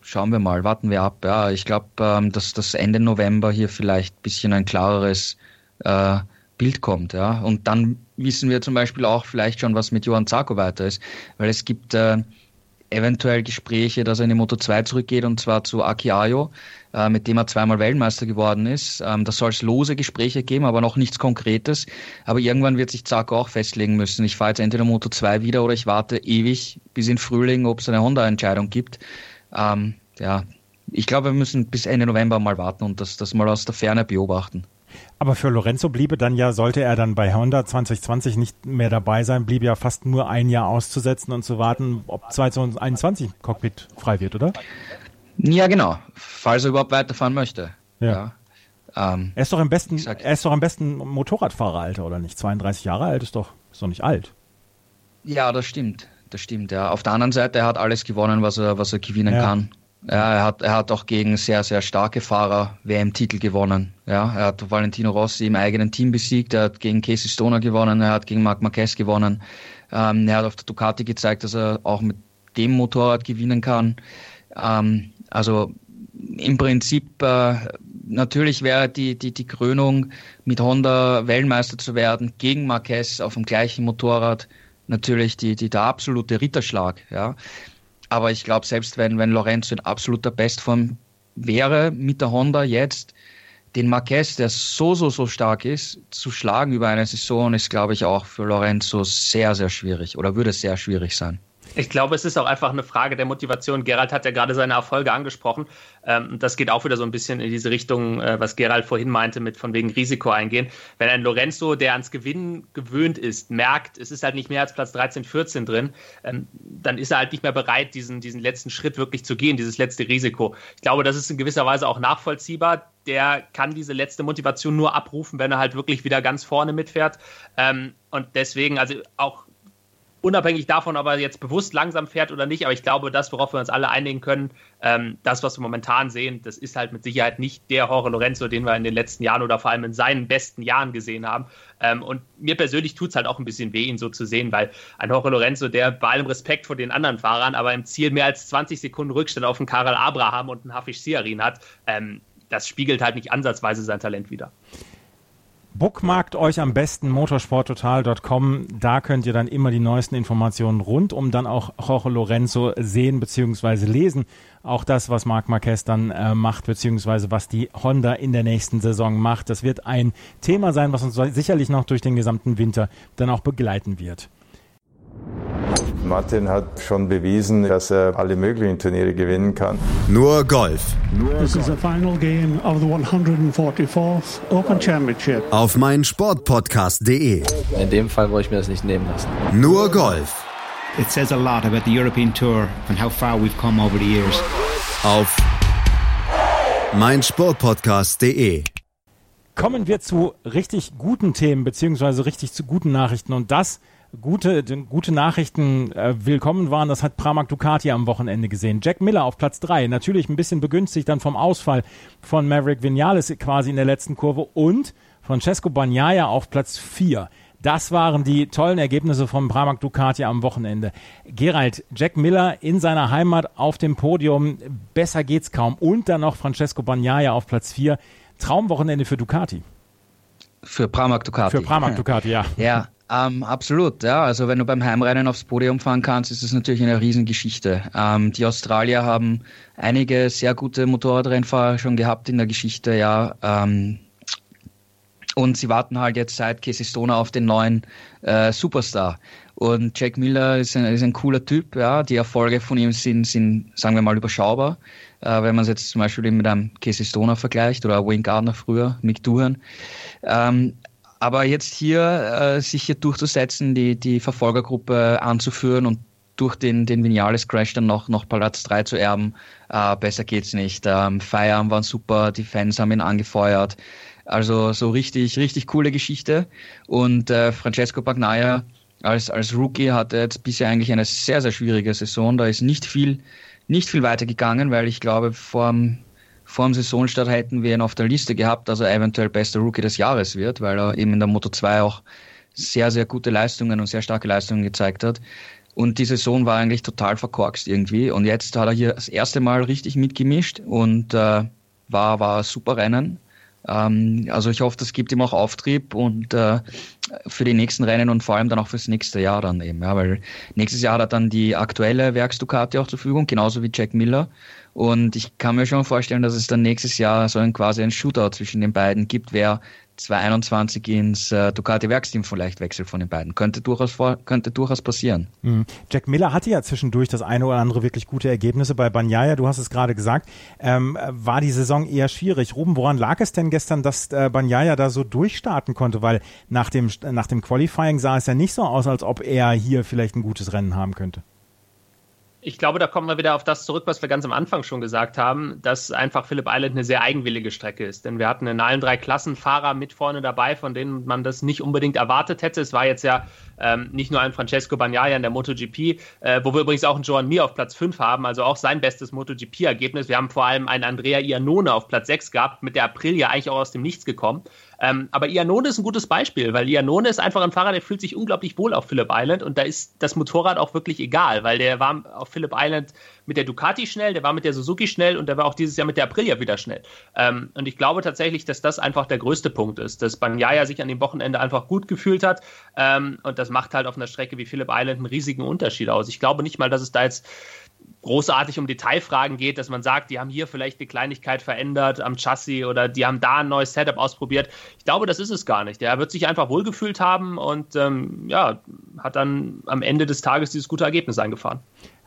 schauen wir mal, warten wir ab. Ja, ich glaube, ähm, dass das Ende November hier vielleicht ein bisschen ein klareres äh, Bild kommt. Ja, und dann wissen wir zum Beispiel auch vielleicht schon, was mit Johann Zarko weiter ist, weil es gibt äh, eventuell Gespräche, dass er in die Moto 2 zurückgeht und zwar zu Aki Ayo, äh, mit dem er zweimal Weltmeister geworden ist. Ähm, da soll es lose Gespräche geben, aber noch nichts Konkretes. Aber irgendwann wird sich Zarko auch festlegen müssen. Ich fahre jetzt entweder Moto 2 wieder oder ich warte ewig bis in Frühling, ob es eine Honda-Entscheidung gibt. Ähm, ja, ich glaube, wir müssen bis Ende November mal warten und das, das mal aus der Ferne beobachten. Aber für Lorenzo bliebe dann ja, sollte er dann bei Honda 2020 nicht mehr dabei sein, blieb ja fast nur ein Jahr auszusetzen und zu warten, ob 2021 Cockpit frei wird, oder? Ja, genau. Falls er überhaupt weiterfahren möchte. Ja. ja. Ähm, er ist doch im besten, er ist doch am besten Motorradfahreralter, oder nicht? 32 Jahre alt ist doch, ist doch nicht alt. Ja, das stimmt. Das stimmt, ja. Auf der anderen Seite, er hat alles gewonnen, was er, was er gewinnen ja. kann. Ja, er hat, er hat auch gegen sehr, sehr starke Fahrer WM-Titel gewonnen. Ja, er hat Valentino Rossi im eigenen Team besiegt, er hat gegen Casey Stoner gewonnen, er hat gegen Marc Marquez gewonnen. Ähm, er hat auf der Ducati gezeigt, dass er auch mit dem Motorrad gewinnen kann. Ähm, also im Prinzip äh, natürlich wäre die, die, die Krönung mit Honda Weltmeister zu werden gegen Marquez auf dem gleichen Motorrad natürlich die, die, der absolute Ritterschlag. Ja. Aber ich glaube, selbst wenn, wenn Lorenzo in absoluter Bestform wäre mit der Honda jetzt, den Marquez, der so, so, so stark ist, zu schlagen über eine Saison, ist, glaube ich, auch für Lorenzo sehr, sehr schwierig oder würde sehr schwierig sein. Ich glaube, es ist auch einfach eine Frage der Motivation. Gerald hat ja gerade seine Erfolge angesprochen. Ähm, das geht auch wieder so ein bisschen in diese Richtung, äh, was Gerald vorhin meinte, mit von wegen Risiko eingehen. Wenn ein Lorenzo, der ans Gewinnen gewöhnt ist, merkt, es ist halt nicht mehr als Platz 13, 14 drin, ähm, dann ist er halt nicht mehr bereit, diesen, diesen letzten Schritt wirklich zu gehen, dieses letzte Risiko. Ich glaube, das ist in gewisser Weise auch nachvollziehbar. Der kann diese letzte Motivation nur abrufen, wenn er halt wirklich wieder ganz vorne mitfährt. Ähm, und deswegen, also auch unabhängig davon, ob er jetzt bewusst langsam fährt oder nicht, aber ich glaube, das, worauf wir uns alle einigen können, ähm, das, was wir momentan sehen, das ist halt mit Sicherheit nicht der Jorge Lorenzo, den wir in den letzten Jahren oder vor allem in seinen besten Jahren gesehen haben. Ähm, und mir persönlich tut es halt auch ein bisschen weh, ihn so zu sehen, weil ein Jorge Lorenzo, der bei allem Respekt vor den anderen Fahrern, aber im Ziel mehr als 20 Sekunden Rückstand auf einen Karel Abraham und einen Hafisch Siarin hat, ähm, das spiegelt halt nicht ansatzweise sein Talent wieder. Bookmarkt euch am besten motorsporttotal.com. Da könnt ihr dann immer die neuesten Informationen rund um dann auch Jorge Lorenzo sehen bzw. lesen. Auch das, was Marc Marquez dann äh, macht bzw. was die Honda in der nächsten Saison macht. Das wird ein Thema sein, was uns sicherlich noch durch den gesamten Winter dann auch begleiten wird. Martin hat schon bewiesen, dass er alle möglichen Turniere gewinnen kann. Nur Golf. This is the final game of the 144th Open Championship. Auf meinsportpodcast.de. In dem Fall wollte ich mir das nicht nehmen lassen. Nur Golf. It says a lot about the European Tour and how far we've come over the years. Auf meinsportpodcast.de. Kommen wir zu richtig guten Themen beziehungsweise richtig zu guten Nachrichten und das gute, gute Nachrichten äh, willkommen waren. Das hat Pramac Ducati am Wochenende gesehen. Jack Miller auf Platz 3, natürlich ein bisschen begünstigt dann vom Ausfall von Maverick Vinales quasi in der letzten Kurve und Francesco Bagnaia auf Platz 4. Das waren die tollen Ergebnisse von Pramac Ducati am Wochenende. Gerald, Jack Miller in seiner Heimat auf dem Podium, besser geht's kaum. Und dann noch Francesco Bagnaia auf Platz 4. Traumwochenende für Ducati. Für Pramac Ducati. Für Pramac Ducati, ja. Ja, ähm, absolut, ja. Also wenn du beim Heimrennen aufs Podium fahren kannst, ist es natürlich eine Riesengeschichte. Ähm, die Australier haben einige sehr gute Motorradrennfahrer schon gehabt in der Geschichte, ja. Ähm, und sie warten halt jetzt seit Casey Stoner auf den neuen äh, Superstar. Und Jack Miller ist ein, ist ein cooler Typ, ja. Die Erfolge von ihm sind, sind sagen wir mal, überschaubar. Äh, wenn man es jetzt zum Beispiel mit einem Casey Stoner vergleicht oder Wayne Gardner früher, Mick Doohan. Ähm, aber jetzt hier äh, sich hier durchzusetzen, die, die Verfolgergruppe anzuführen und durch den, den Vinales-Crash dann noch, noch Platz 3 zu erben, äh, besser geht's nicht. Ähm, Feierabend waren super, die Fans haben ihn angefeuert. Also so richtig, richtig coole Geschichte. Und äh, Francesco Bagnaia als, als Rookie hatte jetzt bisher eigentlich eine sehr, sehr schwierige Saison. Da ist nicht viel, nicht viel weitergegangen, weil ich glaube, vor dem Saisonstart hätten wir ihn auf der Liste gehabt, dass er eventuell bester Rookie des Jahres wird, weil er eben in der Moto 2 auch sehr, sehr gute Leistungen und sehr starke Leistungen gezeigt hat. Und die Saison war eigentlich total verkorkst irgendwie. Und jetzt hat er hier das erste Mal richtig mitgemischt und äh, war, war super Rennen. Ähm, also ich hoffe, das gibt ihm auch Auftrieb und äh, für die nächsten Rennen und vor allem dann auch fürs nächste Jahr dann eben, ja, weil nächstes Jahr hat er dann die aktuelle Werksducati auch zur Verfügung, genauso wie Jack Miller. Und ich kann mir schon vorstellen, dass es dann nächstes Jahr so ein quasi ein Shootout zwischen den beiden gibt, wer 2021 ins äh, Ducati Werksteam vielleicht wechselt von den beiden. Könnte durchaus, vor, könnte durchaus passieren. Mhm. Jack Miller hatte ja zwischendurch das eine oder andere wirklich gute Ergebnisse bei Banyaya. Du hast es gerade gesagt. Ähm, war die Saison eher schwierig. Ruben, woran lag es denn gestern, dass äh, Banyaya da so durchstarten konnte? Weil nach dem, nach dem Qualifying sah es ja nicht so aus, als ob er hier vielleicht ein gutes Rennen haben könnte ich glaube, da kommen wir wieder auf das zurück, was wir ganz am Anfang schon gesagt haben, dass einfach Phillip Island eine sehr eigenwillige Strecke ist. Denn wir hatten in allen drei Klassen Fahrer mit vorne dabei, von denen man das nicht unbedingt erwartet hätte. Es war jetzt ja ähm, nicht nur ein Francesco Bagnaia in der MotoGP, äh, wo wir übrigens auch einen Joan Mir auf Platz 5 haben, also auch sein bestes MotoGP-Ergebnis. Wir haben vor allem einen Andrea Iannone auf Platz 6 gehabt, mit der Aprilia eigentlich auch aus dem Nichts gekommen. Ähm, aber Iannone ist ein gutes Beispiel, weil Iannone ist einfach ein Fahrer, der fühlt sich unglaublich wohl auf Phillip Island und da ist das Motorrad auch wirklich egal, weil der war auf Phillip Island mit der Ducati schnell, der war mit der Suzuki schnell und der war auch dieses Jahr mit der Aprilia wieder schnell. Ähm, und ich glaube tatsächlich, dass das einfach der größte Punkt ist, dass Banyaya sich an dem Wochenende einfach gut gefühlt hat ähm, und das macht halt auf einer Strecke wie Phillip Island einen riesigen Unterschied aus. Ich glaube nicht mal, dass es da jetzt großartig um Detailfragen geht, dass man sagt, die haben hier vielleicht eine Kleinigkeit verändert am Chassis oder die haben da ein neues Setup ausprobiert. Ich glaube, das ist es gar nicht. Der wird sich einfach wohlgefühlt haben und ähm, ja, hat dann am Ende des Tages dieses gute Ergebnis eingefahren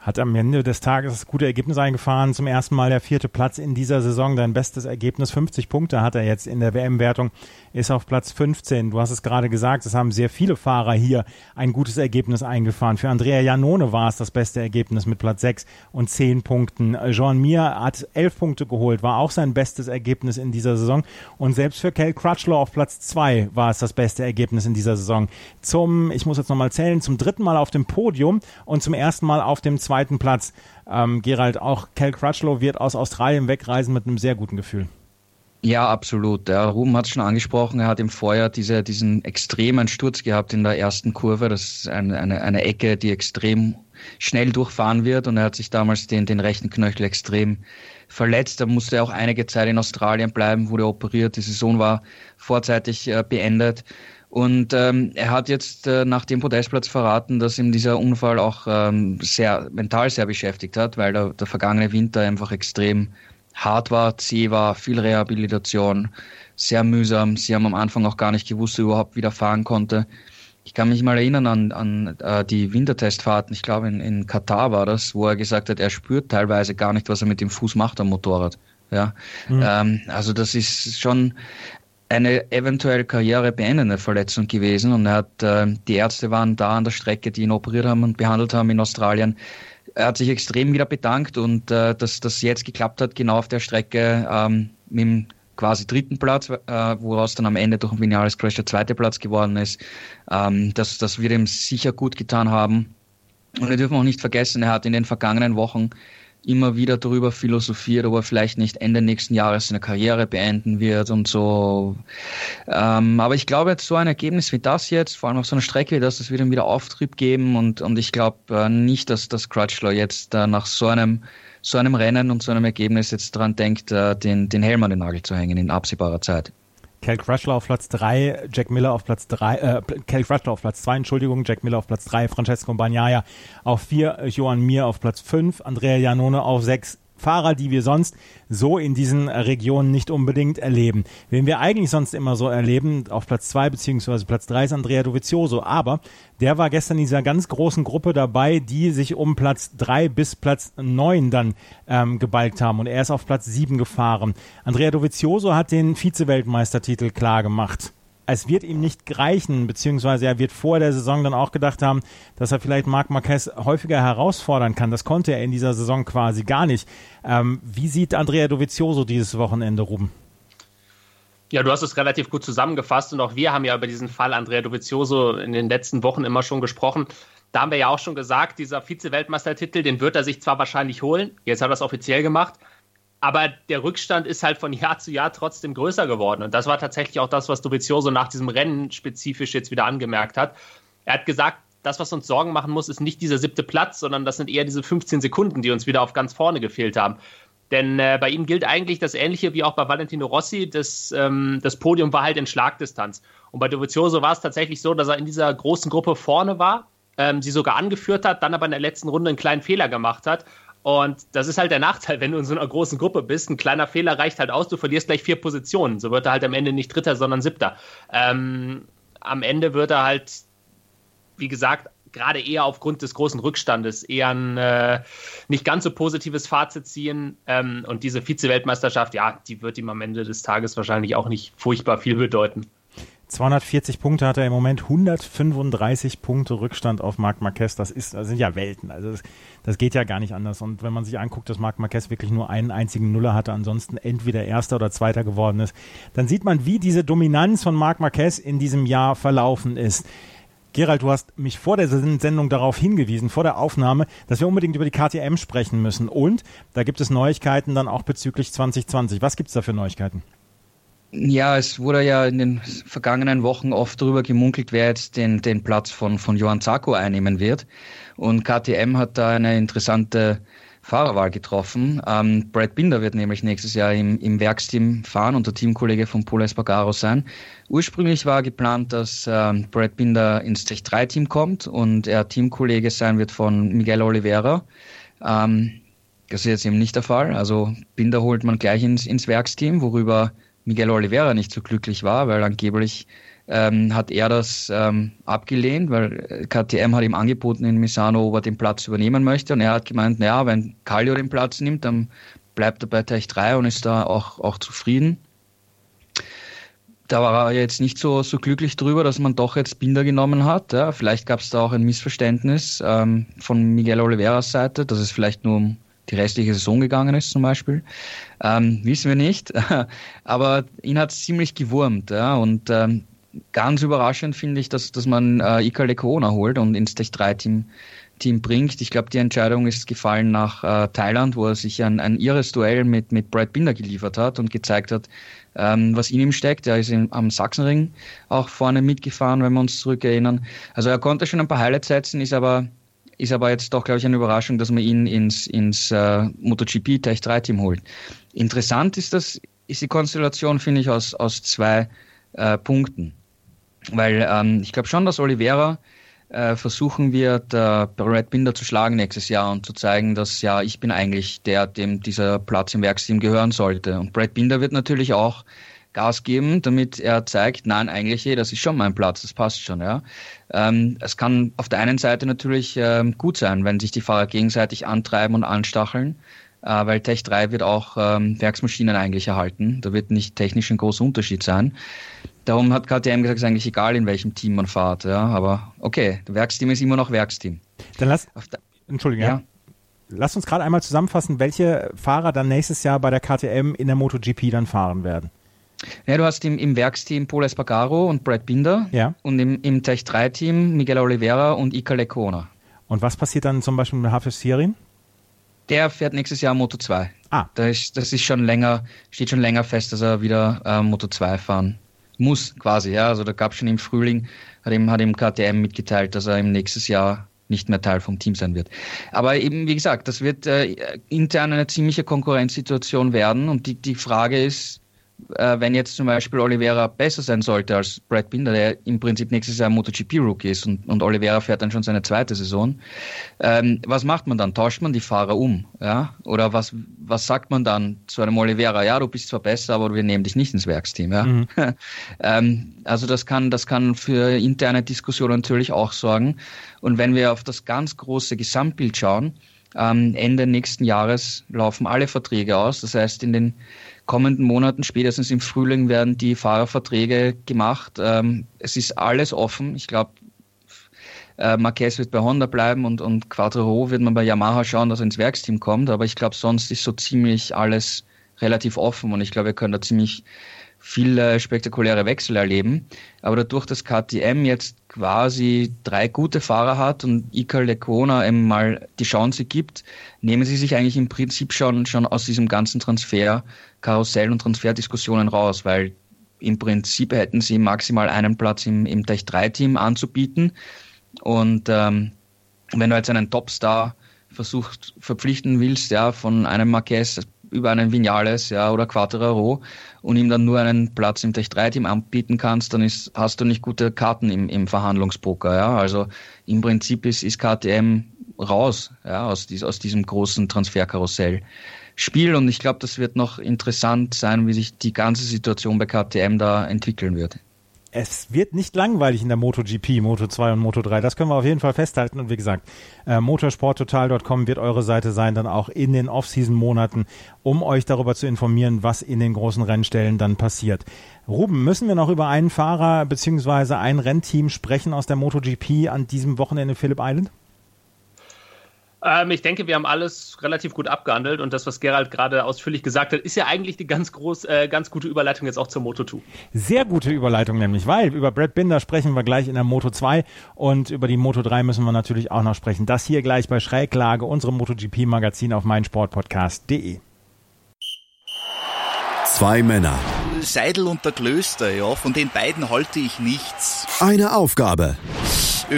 hat am Ende des Tages das gute Ergebnis eingefahren. Zum ersten Mal der vierte Platz in dieser Saison. Dein bestes Ergebnis. 50 Punkte hat er jetzt in der WM-Wertung. Ist auf Platz 15. Du hast es gerade gesagt. Es haben sehr viele Fahrer hier ein gutes Ergebnis eingefahren. Für Andrea Janone war es das beste Ergebnis mit Platz 6 und 10 Punkten. Jean Mir hat 11 Punkte geholt. War auch sein bestes Ergebnis in dieser Saison. Und selbst für Kel Crutchlow auf Platz 2 war es das beste Ergebnis in dieser Saison. Zum, ich muss jetzt nochmal zählen, zum dritten Mal auf dem Podium und zum ersten Mal auf dem zweiten zweiten Platz. Ähm, Gerald, auch Cal Crutchlow wird aus Australien wegreisen mit einem sehr guten Gefühl. Ja, absolut. Der Ruben hat es schon angesprochen, er hat im Vorjahr diese, diesen extremen Sturz gehabt in der ersten Kurve. Das ist eine, eine, eine Ecke, die extrem schnell durchfahren wird und er hat sich damals den, den rechten Knöchel extrem verletzt. Er musste auch einige Zeit in Australien bleiben, wurde operiert. Die Saison war vorzeitig äh, beendet. Und ähm, er hat jetzt äh, nach dem Podestplatz verraten, dass ihm dieser Unfall auch ähm, sehr mental sehr beschäftigt hat, weil der, der vergangene Winter einfach extrem hart war, zäh war, viel Rehabilitation, sehr mühsam. Sie haben am Anfang auch gar nicht gewusst, wie er überhaupt wieder fahren konnte. Ich kann mich mal erinnern an, an äh, die Wintertestfahrten, ich glaube in, in Katar war das, wo er gesagt hat, er spürt teilweise gar nicht, was er mit dem Fuß macht am Motorrad. Ja, mhm. ähm, also das ist schon eine eventuell karrierebeendende Verletzung gewesen und er hat, äh, die Ärzte waren da an der Strecke, die ihn operiert haben und behandelt haben in Australien. Er hat sich extrem wieder bedankt und äh, dass das jetzt geklappt hat, genau auf der Strecke ähm, mit dem quasi dritten Platz, äh, woraus dann am Ende durch den Vinales Crash der zweite Platz geworden ist. Ähm, das, das wird ihm sicher gut getan haben. Und wir dürfen auch nicht vergessen, er hat in den vergangenen Wochen immer wieder darüber philosophiert, ob er vielleicht nicht Ende nächsten Jahres seine Karriere beenden wird und so. Ähm, aber ich glaube, so ein Ergebnis wie das jetzt, vor allem auf so einer Strecke wie das, das wird ihm wieder Auftrieb geben und, und ich glaube äh, nicht, dass das Crutchlow jetzt äh, nach so einem, so einem Rennen und so einem Ergebnis jetzt dran denkt, äh, den, den Helm an den Nagel zu hängen in absehbarer Zeit. Cal Crutchlow auf Platz 3, Jack Miller auf Platz 3, äh, Cal Crutchlow auf Platz 2, Entschuldigung, Jack Miller auf Platz 3, Francesco Bagnaia auf 4, Johan Mir auf Platz 5, Andrea Janone auf 6, Fahrer, die wir sonst so in diesen Regionen nicht unbedingt erleben. Wen wir eigentlich sonst immer so erleben, auf Platz zwei beziehungsweise Platz drei ist Andrea Dovizioso, aber der war gestern in dieser ganz großen Gruppe dabei, die sich um Platz drei bis Platz neun dann ähm, gebalgt haben und er ist auf Platz sieben gefahren. Andrea Dovizioso hat den Vize-Weltmeistertitel klar gemacht es wird ihm nicht reichen, beziehungsweise er wird vor der Saison dann auch gedacht haben, dass er vielleicht Marc Marquez häufiger herausfordern kann. Das konnte er in dieser Saison quasi gar nicht. Ähm, wie sieht Andrea Dovizioso dieses Wochenende, Ruben? Ja, du hast es relativ gut zusammengefasst und auch wir haben ja über diesen Fall Andrea Dovizioso in den letzten Wochen immer schon gesprochen. Da haben wir ja auch schon gesagt, dieser Vize-Weltmeistertitel, den wird er sich zwar wahrscheinlich holen, jetzt hat er es offiziell gemacht, aber der Rückstand ist halt von Jahr zu Jahr trotzdem größer geworden. Und das war tatsächlich auch das, was Dovizioso nach diesem Rennen spezifisch jetzt wieder angemerkt hat. Er hat gesagt, das, was uns Sorgen machen muss, ist nicht dieser siebte Platz, sondern das sind eher diese 15 Sekunden, die uns wieder auf ganz vorne gefehlt haben. Denn äh, bei ihm gilt eigentlich das Ähnliche wie auch bei Valentino Rossi. Das, ähm, das Podium war halt in Schlagdistanz. Und bei Dovizioso war es tatsächlich so, dass er in dieser großen Gruppe vorne war, ähm, sie sogar angeführt hat, dann aber in der letzten Runde einen kleinen Fehler gemacht hat. Und das ist halt der Nachteil, wenn du in so einer großen Gruppe bist. Ein kleiner Fehler reicht halt aus, du verlierst gleich vier Positionen. So wird er halt am Ende nicht Dritter, sondern Siebter. Ähm, am Ende wird er halt, wie gesagt, gerade eher aufgrund des großen Rückstandes eher ein äh, nicht ganz so positives Fazit ziehen. Ähm, und diese Vize-Weltmeisterschaft, ja, die wird ihm am Ende des Tages wahrscheinlich auch nicht furchtbar viel bedeuten. 240 Punkte hat er im Moment, 135 Punkte Rückstand auf Marc Marquez. Das, ist, das sind ja Welten. Also das, das geht ja gar nicht anders. Und wenn man sich anguckt, dass Marc Marquez wirklich nur einen einzigen Nuller hatte, ansonsten entweder Erster oder Zweiter geworden ist, dann sieht man, wie diese Dominanz von Marc Marquez in diesem Jahr verlaufen ist. Gerald, du hast mich vor der Sendung darauf hingewiesen, vor der Aufnahme, dass wir unbedingt über die KTM sprechen müssen. Und da gibt es Neuigkeiten dann auch bezüglich 2020. Was gibt es da für Neuigkeiten? Ja, es wurde ja in den vergangenen Wochen oft darüber gemunkelt, wer jetzt den, den Platz von, von Johann Zarko einnehmen wird. Und KTM hat da eine interessante Fahrerwahl getroffen. Ähm, Brad Binder wird nämlich nächstes Jahr im, im Werksteam fahren und der Teamkollege von Paul Espargaro sein. Ursprünglich war geplant, dass ähm, Brad Binder ins Tech 3 Team kommt und er Teamkollege sein wird von Miguel Oliveira. Ähm, das ist jetzt eben nicht der Fall. Also Binder holt man gleich ins, ins Werksteam, worüber Miguel Oliveira nicht so glücklich war, weil angeblich ähm, hat er das ähm, abgelehnt, weil KTM hat ihm angeboten in Misano, ob er den Platz übernehmen möchte. Und er hat gemeint, naja, wenn Kallio den Platz nimmt, dann bleibt er bei Tech 3 und ist da auch, auch zufrieden. Da war er jetzt nicht so, so glücklich drüber, dass man doch jetzt Binder genommen hat. Ja. Vielleicht gab es da auch ein Missverständnis ähm, von Miguel Oliveras Seite, dass es vielleicht nur um die restliche Saison gegangen ist zum Beispiel. Ähm, wissen wir nicht. Aber ihn hat es ziemlich gewurmt. Ja? Und ähm, ganz überraschend finde ich, dass, dass man äh, Ika Lekona holt und ins Tech 3 Team, bringt. Ich glaube, die Entscheidung ist gefallen nach äh, Thailand, wo er sich ein, ein irres Duell mit, mit Brad Binder geliefert hat und gezeigt hat, ähm, was in ihm steckt. Er ist in, am Sachsenring auch vorne mitgefahren, wenn wir uns zurückerinnern. Also er konnte schon ein paar Highlights setzen, ist aber ist aber jetzt doch, glaube ich, eine Überraschung, dass man ihn ins, ins äh, MotoGP Tech 3 Team holt. Interessant ist das, ist die Konstellation, finde ich, aus, aus zwei äh, Punkten. Weil ähm, ich glaube schon, dass Oliveira äh, versuchen wird, äh, Brad Binder zu schlagen nächstes Jahr und zu zeigen, dass ja, ich bin eigentlich der, dem dieser Platz im Werksteam gehören sollte. Und Brad Binder wird natürlich auch Gas geben, damit er zeigt, nein, eigentlich, das ist schon mein Platz, das passt schon. Ja. Ähm, es kann auf der einen Seite natürlich ähm, gut sein, wenn sich die Fahrer gegenseitig antreiben und anstacheln, äh, weil Tech 3 wird auch ähm, Werksmaschinen eigentlich erhalten. Da wird nicht technisch ein großer Unterschied sein. Darum hat KTM gesagt, es ist eigentlich egal, in welchem Team man fährt. Ja. Aber okay, Werksteam ist immer noch Werksteam. Dann lass, Entschuldigung, ja. ja. Lass uns gerade einmal zusammenfassen, welche Fahrer dann nächstes Jahr bei der KTM in der MotoGP dann fahren werden. Ja, du hast im, im Werksteam Paul Espargaro und Brad Binder ja. und im, im Tech 3 Team Miguel Oliveira und Ika Lecona. Und was passiert dann zum Beispiel mit Hafiz Sirin? Der fährt nächstes Jahr Moto 2. Ah. Da ist, das ist schon länger, steht schon länger fest, dass er wieder äh, Moto 2 fahren muss, quasi. Ja. Also da gab es schon im Frühling, hat ihm, hat ihm KTM mitgeteilt, dass er im nächsten Jahr nicht mehr Teil vom Team sein wird. Aber eben, wie gesagt, das wird äh, intern eine ziemliche Konkurrenzsituation werden und die, die Frage ist, äh, wenn jetzt zum Beispiel Oliveira besser sein sollte als Brad Binder, der im Prinzip nächstes Jahr MotoGP-Rookie ist und, und Oliveira fährt dann schon seine zweite Saison, ähm, was macht man dann? Tauscht man die Fahrer um? Ja? Oder was, was sagt man dann zu einem Oliveira? Ja, du bist zwar besser, aber wir nehmen dich nicht ins Werksteam. Ja? Mhm. ähm, also das kann, das kann für interne Diskussionen natürlich auch sorgen. Und wenn wir auf das ganz große Gesamtbild schauen, ähm, Ende nächsten Jahres laufen alle Verträge aus. Das heißt, in den kommenden Monaten, spätestens im Frühling, werden die Fahrerverträge gemacht. Ähm, es ist alles offen. Ich glaube, äh, Marquez wird bei Honda bleiben und, und Quattro wird man bei Yamaha schauen, dass er ins Werksteam kommt. Aber ich glaube, sonst ist so ziemlich alles relativ offen und ich glaube, wir können da ziemlich viele spektakuläre Wechsel erleben. Aber dadurch, dass KTM jetzt quasi drei gute Fahrer hat und Ika Lecona eben mal die Chance gibt, nehmen sie sich eigentlich im Prinzip schon, schon aus diesem ganzen Transfer-Karussell und Transferdiskussionen raus, weil im Prinzip hätten sie maximal einen Platz im, im Tech 3-Team anzubieten. Und ähm, wenn du jetzt einen Topstar versucht verpflichten willst, ja, von einem Marquez über einen Vinales ja, oder Quattraro und ihm dann nur einen Platz im Tech 3 Team anbieten kannst, dann ist, hast du nicht gute Karten im, im Verhandlungspoker. Ja? Also im Prinzip ist, ist KTM raus ja, aus, dies, aus diesem großen Transferkarussell. Spiel und ich glaube, das wird noch interessant sein, wie sich die ganze Situation bei KTM da entwickeln wird es wird nicht langweilig in der MotoGP, Moto 2 und Moto 3. Das können wir auf jeden Fall festhalten. Und wie gesagt, äh, motorsporttotal.com wird eure Seite sein, dann auch in den Off-Season-Monaten, um euch darüber zu informieren, was in den großen Rennstellen dann passiert. Ruben, müssen wir noch über einen Fahrer bzw. ein Rennteam sprechen aus der MotoGP an diesem Wochenende Phillip Island? Ähm, ich denke, wir haben alles relativ gut abgehandelt und das, was Gerald gerade ausführlich gesagt hat, ist ja eigentlich die ganz groß, äh, ganz gute Überleitung jetzt auch zur Moto 2. Sehr gute Überleitung nämlich, weil über Brad Binder sprechen wir gleich in der Moto 2 und über die Moto 3 müssen wir natürlich auch noch sprechen. Das hier gleich bei Schräglage, unserem MotoGP Magazin auf meinsportpodcast.de. Zwei Männer. Seidel und der Klöster, ja, von den beiden halte ich nichts. Eine Aufgabe.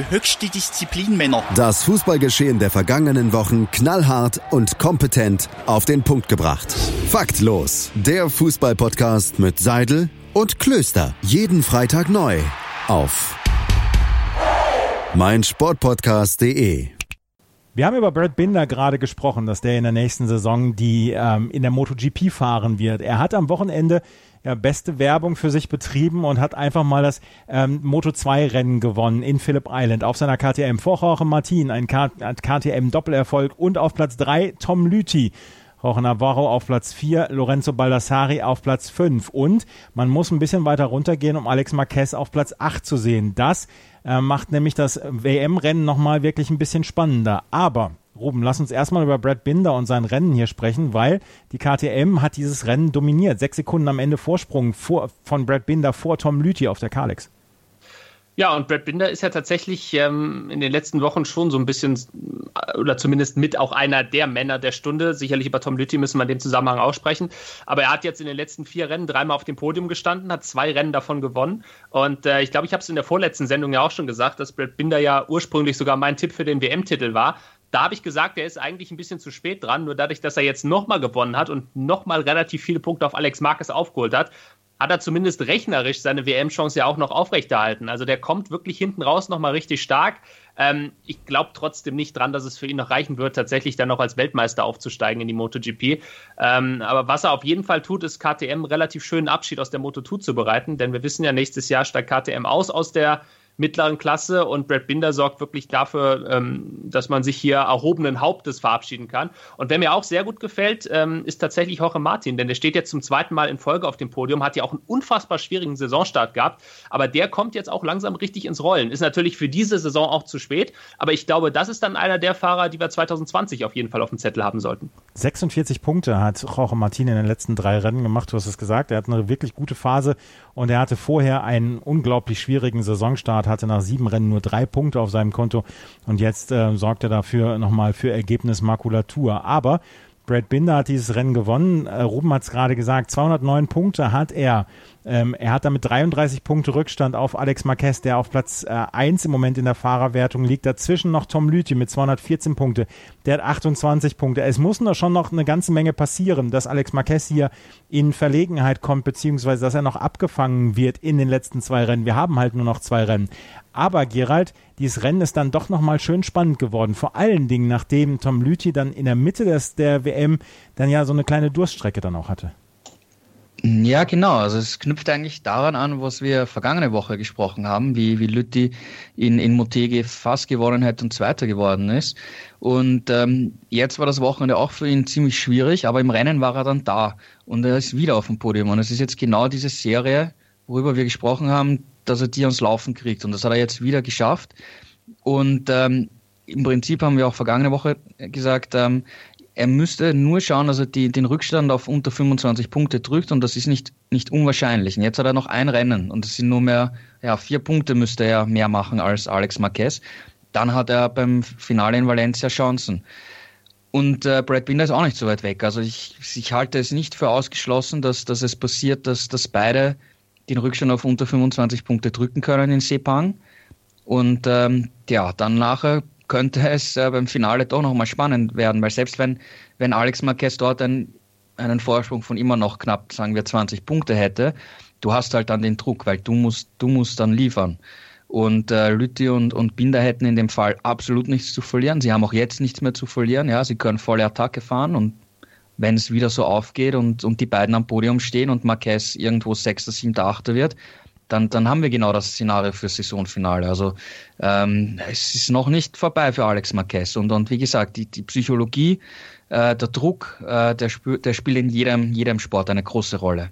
Höchste Disziplin, Männer. Das Fußballgeschehen der vergangenen Wochen knallhart und kompetent auf den Punkt gebracht. Faktlos. Der Fußballpodcast mit Seidel und Klöster. Jeden Freitag neu. Auf meinsportpodcast.de. Wir haben über Brad Binder gerade gesprochen, dass der in der nächsten Saison die ähm, in der MotoGP fahren wird. Er hat am Wochenende ja, beste Werbung für sich betrieben und hat einfach mal das ähm, Moto 2 Rennen gewonnen in Phillip Island auf seiner KTM. Vor Jorge Martin ein KTM Doppelerfolg und auf Platz 3 Tom Lüthi. Jorge Navarro auf Platz 4, Lorenzo Baldassari auf Platz 5 und man muss ein bisschen weiter runtergehen, um Alex Marquez auf Platz 8 zu sehen. Das äh, macht nämlich das WM-Rennen nochmal wirklich ein bisschen spannender. Aber Ruben, lass uns erstmal über Brad Binder und sein Rennen hier sprechen, weil die KTM hat dieses Rennen dominiert. Sechs Sekunden am Ende Vorsprung vor, von Brad Binder vor Tom Lüthi auf der Kalex. Ja, und Brad Binder ist ja tatsächlich ähm, in den letzten Wochen schon so ein bisschen, äh, oder zumindest mit auch einer der Männer der Stunde. Sicherlich über Tom Lüthi müssen wir in dem Zusammenhang aussprechen. Aber er hat jetzt in den letzten vier Rennen dreimal auf dem Podium gestanden, hat zwei Rennen davon gewonnen. Und äh, ich glaube, ich habe es in der vorletzten Sendung ja auch schon gesagt, dass Brad Binder ja ursprünglich sogar mein Tipp für den WM-Titel war. Da habe ich gesagt, er ist eigentlich ein bisschen zu spät dran. Nur dadurch, dass er jetzt nochmal gewonnen hat und nochmal relativ viele Punkte auf Alex Marquez aufgeholt hat, hat er zumindest rechnerisch seine WM-Chance ja auch noch aufrechterhalten. Also der kommt wirklich hinten raus nochmal richtig stark. Ähm, ich glaube trotzdem nicht dran, dass es für ihn noch reichen wird, tatsächlich dann noch als Weltmeister aufzusteigen in die MotoGP. Ähm, aber was er auf jeden Fall tut, ist KTM relativ schönen Abschied aus der Moto2 zu bereiten, denn wir wissen ja, nächstes Jahr steigt KTM aus aus der mittleren Klasse und Brad Binder sorgt wirklich dafür, ähm, dass man sich hier erhobenen Hauptes verabschieden kann. Und wer mir auch sehr gut gefällt, ähm, ist tatsächlich Jorge Martin, denn der steht jetzt zum zweiten Mal in Folge auf dem Podium, hat ja auch einen unfassbar schwierigen Saisonstart gehabt, aber der kommt jetzt auch langsam richtig ins Rollen. Ist natürlich für diese Saison auch zu spät, aber ich glaube, das ist dann einer der Fahrer, die wir 2020 auf jeden Fall auf dem Zettel haben sollten. 46 Punkte hat Jorge Martin in den letzten drei Rennen gemacht, du hast es gesagt, er hat eine wirklich gute Phase und er hatte vorher einen unglaublich schwierigen Saisonstart, hatte nach sieben Rennen nur drei Punkte auf seinem Konto und jetzt äh, sorgt er dafür nochmal für Ergebnismakulatur. Aber Brad Binder hat dieses Rennen gewonnen. Äh, Ruben hat es gerade gesagt, 209 Punkte hat er. Ähm, er hat damit 33 Punkte Rückstand auf Alex Marquez, der auf Platz äh, 1 im Moment in der Fahrerwertung liegt. Dazwischen noch Tom Lüthi mit 214 Punkte. Der hat 28 Punkte. Es muss da schon noch eine ganze Menge passieren, dass Alex Marquez hier in Verlegenheit kommt, beziehungsweise dass er noch abgefangen wird in den letzten zwei Rennen. Wir haben halt nur noch zwei Rennen. Aber Gerald, dieses Rennen ist dann doch nochmal schön spannend geworden. Vor allen Dingen, nachdem Tom Lüthi dann in der Mitte des, der WM dann ja so eine kleine Durststrecke dann auch hatte. Ja, genau. Also es knüpft eigentlich daran an, was wir vergangene Woche gesprochen haben, wie, wie Lütti in, in Motegi fast gewonnen hat und Zweiter geworden ist. Und ähm, jetzt war das Wochenende auch für ihn ziemlich schwierig, aber im Rennen war er dann da und er ist wieder auf dem Podium. Und es ist jetzt genau diese Serie, worüber wir gesprochen haben, dass er die ans Laufen kriegt. Und das hat er jetzt wieder geschafft. Und ähm, im Prinzip haben wir auch vergangene Woche gesagt, ähm, er müsste nur schauen, dass er die, den Rückstand auf unter 25 Punkte drückt und das ist nicht, nicht unwahrscheinlich. Und jetzt hat er noch ein Rennen und es sind nur mehr, ja, vier Punkte müsste er mehr machen als Alex Marquez. Dann hat er beim Finale in Valencia Chancen. Und äh, Brad Binder ist auch nicht so weit weg. Also ich, ich halte es nicht für ausgeschlossen, dass, dass es passiert, dass, dass beide den Rückstand auf unter 25 Punkte drücken können in Sepang. Und ähm, ja, dann nachher könnte es äh, beim Finale doch nochmal spannend werden, weil selbst wenn, wenn Alex Marquez dort ein einen Vorsprung von immer noch knapp, sagen wir, 20 Punkte hätte, du hast halt dann den Druck, weil du musst, du musst dann liefern. Und äh, Lütti und, und Binder hätten in dem Fall absolut nichts zu verlieren. Sie haben auch jetzt nichts mehr zu verlieren. Ja, sie können volle Attacke fahren und wenn es wieder so aufgeht und, und die beiden am Podium stehen und Marquez irgendwo Sechster, Siebter, Achter wird, dann, dann haben wir genau das Szenario für Saisonfinale. Also ähm, es ist noch nicht vorbei für Alex Marquez. Und, und wie gesagt, die, die Psychologie, äh, der Druck, äh, der, sp der spielt in jedem, jedem Sport eine große Rolle.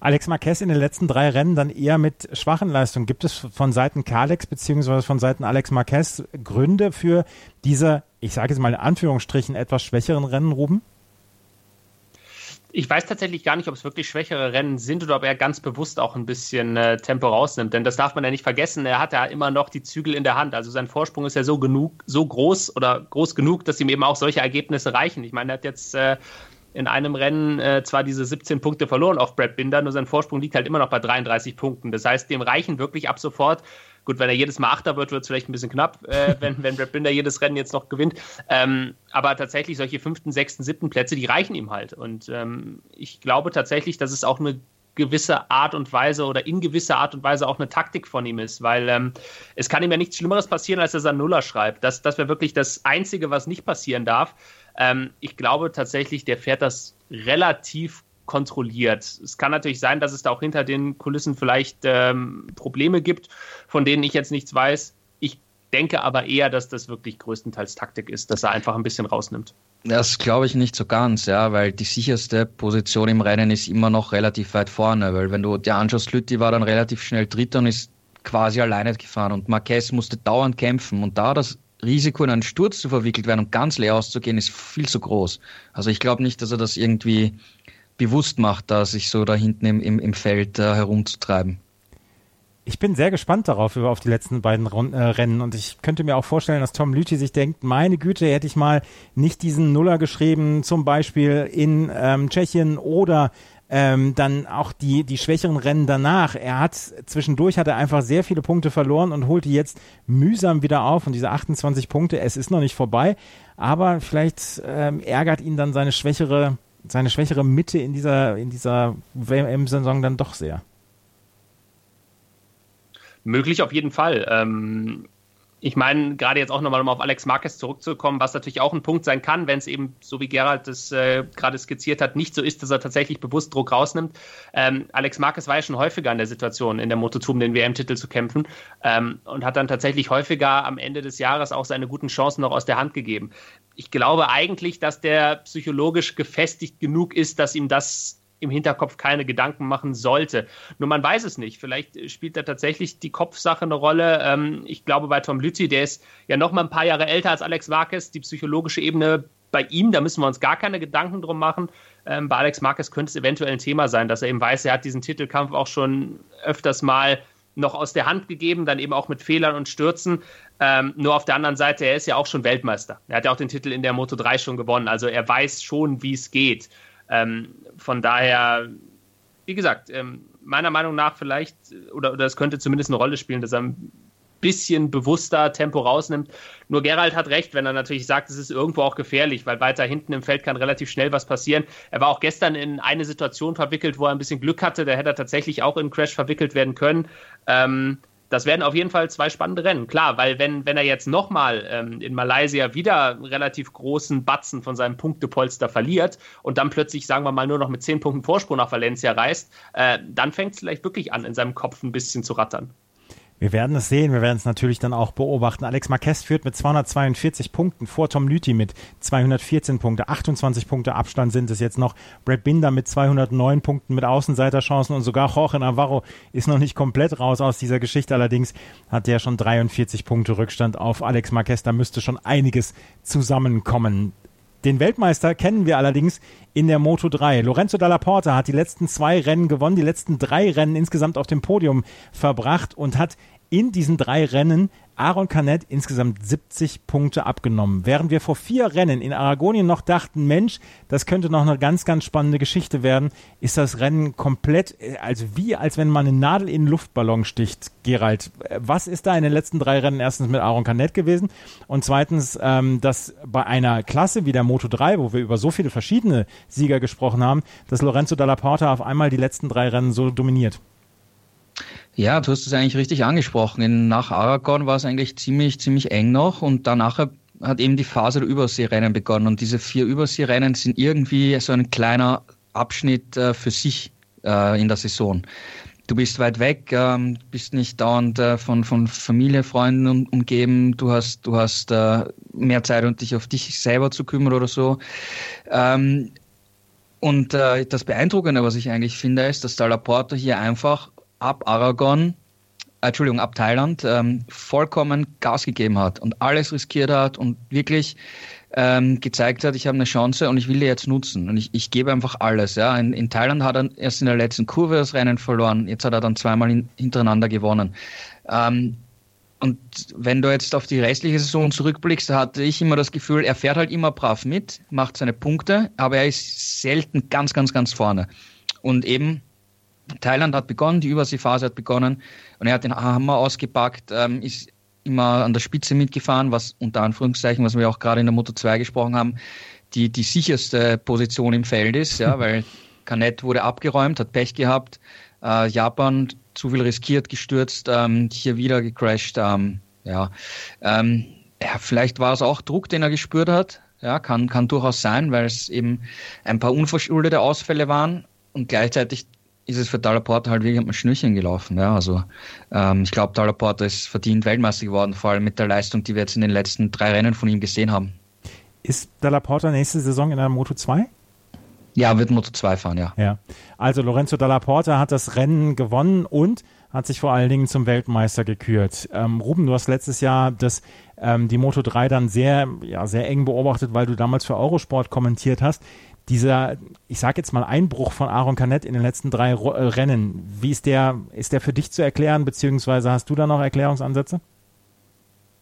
Alex Marquez in den letzten drei Rennen dann eher mit schwachen Leistungen. Gibt es von Seiten Kalex beziehungsweise von Seiten Alex Marquez Gründe für diese, ich sage jetzt mal in Anführungsstrichen, etwas schwächeren Rennen, Ruben? Ich weiß tatsächlich gar nicht, ob es wirklich schwächere Rennen sind oder ob er ganz bewusst auch ein bisschen äh, Tempo rausnimmt. Denn das darf man ja nicht vergessen. Er hat ja immer noch die Zügel in der Hand. Also sein Vorsprung ist ja so genug, so groß oder groß genug, dass ihm eben auch solche Ergebnisse reichen. Ich meine, er hat jetzt äh, in einem Rennen äh, zwar diese 17 Punkte verloren auf Brad Binder, nur sein Vorsprung liegt halt immer noch bei 33 Punkten. Das heißt, dem reichen wirklich ab sofort Gut, wenn er jedes Mal Achter wird, wird es vielleicht ein bisschen knapp, äh, wenn, wenn Brad Binder jedes Rennen jetzt noch gewinnt. Ähm, aber tatsächlich solche fünften, sechsten, siebten Plätze, die reichen ihm halt. Und ähm, ich glaube tatsächlich, dass es auch eine gewisse Art und Weise oder in gewisser Art und Weise auch eine Taktik von ihm ist, weil ähm, es kann ihm ja nichts Schlimmeres passieren, als dass er Nuller schreibt. Das, das wäre wirklich das Einzige, was nicht passieren darf. Ähm, ich glaube tatsächlich, der fährt das relativ kontrolliert. Es kann natürlich sein, dass es da auch hinter den Kulissen vielleicht ähm, Probleme gibt, von denen ich jetzt nichts weiß. Ich denke aber eher, dass das wirklich größtenteils Taktik ist, dass er einfach ein bisschen rausnimmt. Das glaube ich nicht so ganz, ja, weil die sicherste Position im Rennen ist immer noch relativ weit vorne, weil wenn du dir anschaust, Lütti war dann relativ schnell Dritter und ist quasi alleine gefahren und Marquez musste dauernd kämpfen und da das Risiko in einen Sturz zu verwickelt werden und ganz leer auszugehen, ist viel zu groß. Also ich glaube nicht, dass er das irgendwie bewusst macht, da sich so da hinten im, im, im Feld äh, herumzutreiben. Ich bin sehr gespannt darauf, über auf die letzten beiden Rund, äh, Rennen. Und ich könnte mir auch vorstellen, dass Tom Lüthi sich denkt, meine Güte, hätte ich mal nicht diesen Nuller geschrieben, zum Beispiel in ähm, Tschechien oder ähm, dann auch die, die schwächeren Rennen danach. Er hat zwischendurch hat er einfach sehr viele Punkte verloren und holt die jetzt mühsam wieder auf. Und diese 28 Punkte, es ist noch nicht vorbei, aber vielleicht ähm, ärgert ihn dann seine schwächere seine schwächere Mitte in dieser, in dieser WM-Saison dann doch sehr. Möglich auf jeden Fall. Ähm, ich meine, gerade jetzt auch nochmal, um auf Alex Marquez zurückzukommen, was natürlich auch ein Punkt sein kann, wenn es eben, so wie Gerald das äh, gerade skizziert hat, nicht so ist, dass er tatsächlich bewusst Druck rausnimmt. Ähm, Alex Marquez war ja schon häufiger in der Situation, in der Moto2 um den WM-Titel zu kämpfen ähm, und hat dann tatsächlich häufiger am Ende des Jahres auch seine guten Chancen noch aus der Hand gegeben. Ich glaube eigentlich, dass der psychologisch gefestigt genug ist, dass ihm das im Hinterkopf keine Gedanken machen sollte. Nur man weiß es nicht. Vielleicht spielt da tatsächlich die Kopfsache eine Rolle. Ähm, ich glaube, bei Tom Lützi, der ist ja noch mal ein paar Jahre älter als Alex Marquez, die psychologische Ebene bei ihm, da müssen wir uns gar keine Gedanken drum machen. Ähm, bei Alex Marquez könnte es eventuell ein Thema sein, dass er eben weiß, er hat diesen Titelkampf auch schon öfters mal noch aus der Hand gegeben, dann eben auch mit Fehlern und Stürzen. Ähm, nur auf der anderen Seite, er ist ja auch schon Weltmeister. Er hat ja auch den Titel in der Moto 3 schon gewonnen. Also er weiß schon, wie es geht. Ähm, von daher, wie gesagt, ähm, meiner Meinung nach vielleicht, oder, oder es könnte zumindest eine Rolle spielen, dass er ein bisschen bewusster Tempo rausnimmt. Nur Gerald hat recht, wenn er natürlich sagt, es ist irgendwo auch gefährlich, weil weiter hinten im Feld kann relativ schnell was passieren. Er war auch gestern in eine Situation verwickelt, wo er ein bisschen Glück hatte. Da hätte er tatsächlich auch in Crash verwickelt werden können. Ähm, das werden auf jeden Fall zwei spannende Rennen. Klar, weil wenn, wenn er jetzt nochmal ähm, in Malaysia wieder relativ großen Batzen von seinem Punktepolster verliert und dann plötzlich, sagen wir mal, nur noch mit zehn Punkten Vorsprung nach Valencia reist, äh, dann fängt es vielleicht wirklich an, in seinem Kopf ein bisschen zu rattern. Wir werden es sehen, wir werden es natürlich dann auch beobachten. Alex Marquez führt mit 242 Punkten vor Tom Lüthi mit 214 Punkte. 28 Punkte Abstand sind es jetzt noch. Brad Binder mit 209 Punkten mit Außenseiterchancen und sogar Jorge Navarro ist noch nicht komplett raus aus dieser Geschichte. Allerdings hat der schon 43 Punkte Rückstand auf Alex Marquez. Da müsste schon einiges zusammenkommen. Den Weltmeister kennen wir allerdings in der Moto 3. Lorenzo Dalla Porta hat die letzten zwei Rennen gewonnen, die letzten drei Rennen insgesamt auf dem Podium verbracht und hat in diesen drei Rennen Aaron Canet insgesamt 70 Punkte abgenommen. Während wir vor vier Rennen in Aragonien noch dachten, Mensch, das könnte noch eine ganz, ganz spannende Geschichte werden, ist das Rennen komplett, also wie als wenn man eine Nadel in einen Luftballon sticht, Gerald. Was ist da in den letzten drei Rennen erstens mit Aaron Canet gewesen und zweitens, ähm, dass bei einer Klasse wie der Moto 3, wo wir über so viele verschiedene Sieger gesprochen haben, dass Lorenzo Dalla Porta auf einmal die letzten drei Rennen so dominiert? Ja, du hast es eigentlich richtig angesprochen. Nach Aragon war es eigentlich ziemlich, ziemlich eng noch und danach hat eben die Phase der Überseerennen begonnen und diese vier Überseerennen sind irgendwie so ein kleiner Abschnitt äh, für sich äh, in der Saison. Du bist weit weg, ähm, bist nicht dauernd äh, von, von Familie, Freunden um, umgeben, du hast, du hast äh, mehr Zeit, um dich auf dich selber zu kümmern oder so. Ähm, und äh, das Beeindruckende, was ich eigentlich finde, ist, dass Dalla Porta hier einfach ab Aragon, äh, Entschuldigung, ab Thailand, ähm, vollkommen Gas gegeben hat und alles riskiert hat und wirklich ähm, gezeigt hat, ich habe eine Chance und ich will die jetzt nutzen. Und ich, ich gebe einfach alles. Ja. In, in Thailand hat er erst in der letzten Kurve das Rennen verloren, jetzt hat er dann zweimal in, hintereinander gewonnen. Ähm, und wenn du jetzt auf die restliche Saison zurückblickst, hatte ich immer das Gefühl, er fährt halt immer brav mit, macht seine Punkte, aber er ist selten ganz, ganz, ganz vorne. Und eben Thailand hat begonnen, die Überseephase hat begonnen und er hat den Hammer ausgepackt, ähm, ist immer an der Spitze mitgefahren, was unter Anführungszeichen, was wir auch gerade in der Moto 2 gesprochen haben, die, die sicherste Position im Feld ist, ja, weil Canet wurde abgeräumt, hat Pech gehabt, äh, Japan zu viel riskiert, gestürzt, ähm, hier wieder gecrashed, ähm, ja, ähm, ja, vielleicht war es auch Druck, den er gespürt hat, ja, kann, kann durchaus sein, weil es eben ein paar unverschuldete Ausfälle waren und gleichzeitig ist es für Porter halt wirklich ein Schnürchen gelaufen. Ja, also ähm, ich glaube, Porter ist verdient Weltmeister geworden, vor allem mit der Leistung, die wir jetzt in den letzten drei Rennen von ihm gesehen haben. Ist Porter nächste Saison in einer Moto 2? Ja, wird Moto 2 fahren, ja. Ja. Also Lorenzo Dalla Porta hat das Rennen gewonnen und hat sich vor allen Dingen zum Weltmeister gekürt. Ähm, Ruben, du hast letztes Jahr das, ähm, die Moto 3 dann sehr, ja, sehr eng beobachtet, weil du damals für Eurosport kommentiert hast dieser, ich sage jetzt mal, Einbruch von Aaron Canet in den letzten drei äh, Rennen, wie ist der, ist der für dich zu erklären, beziehungsweise hast du da noch Erklärungsansätze?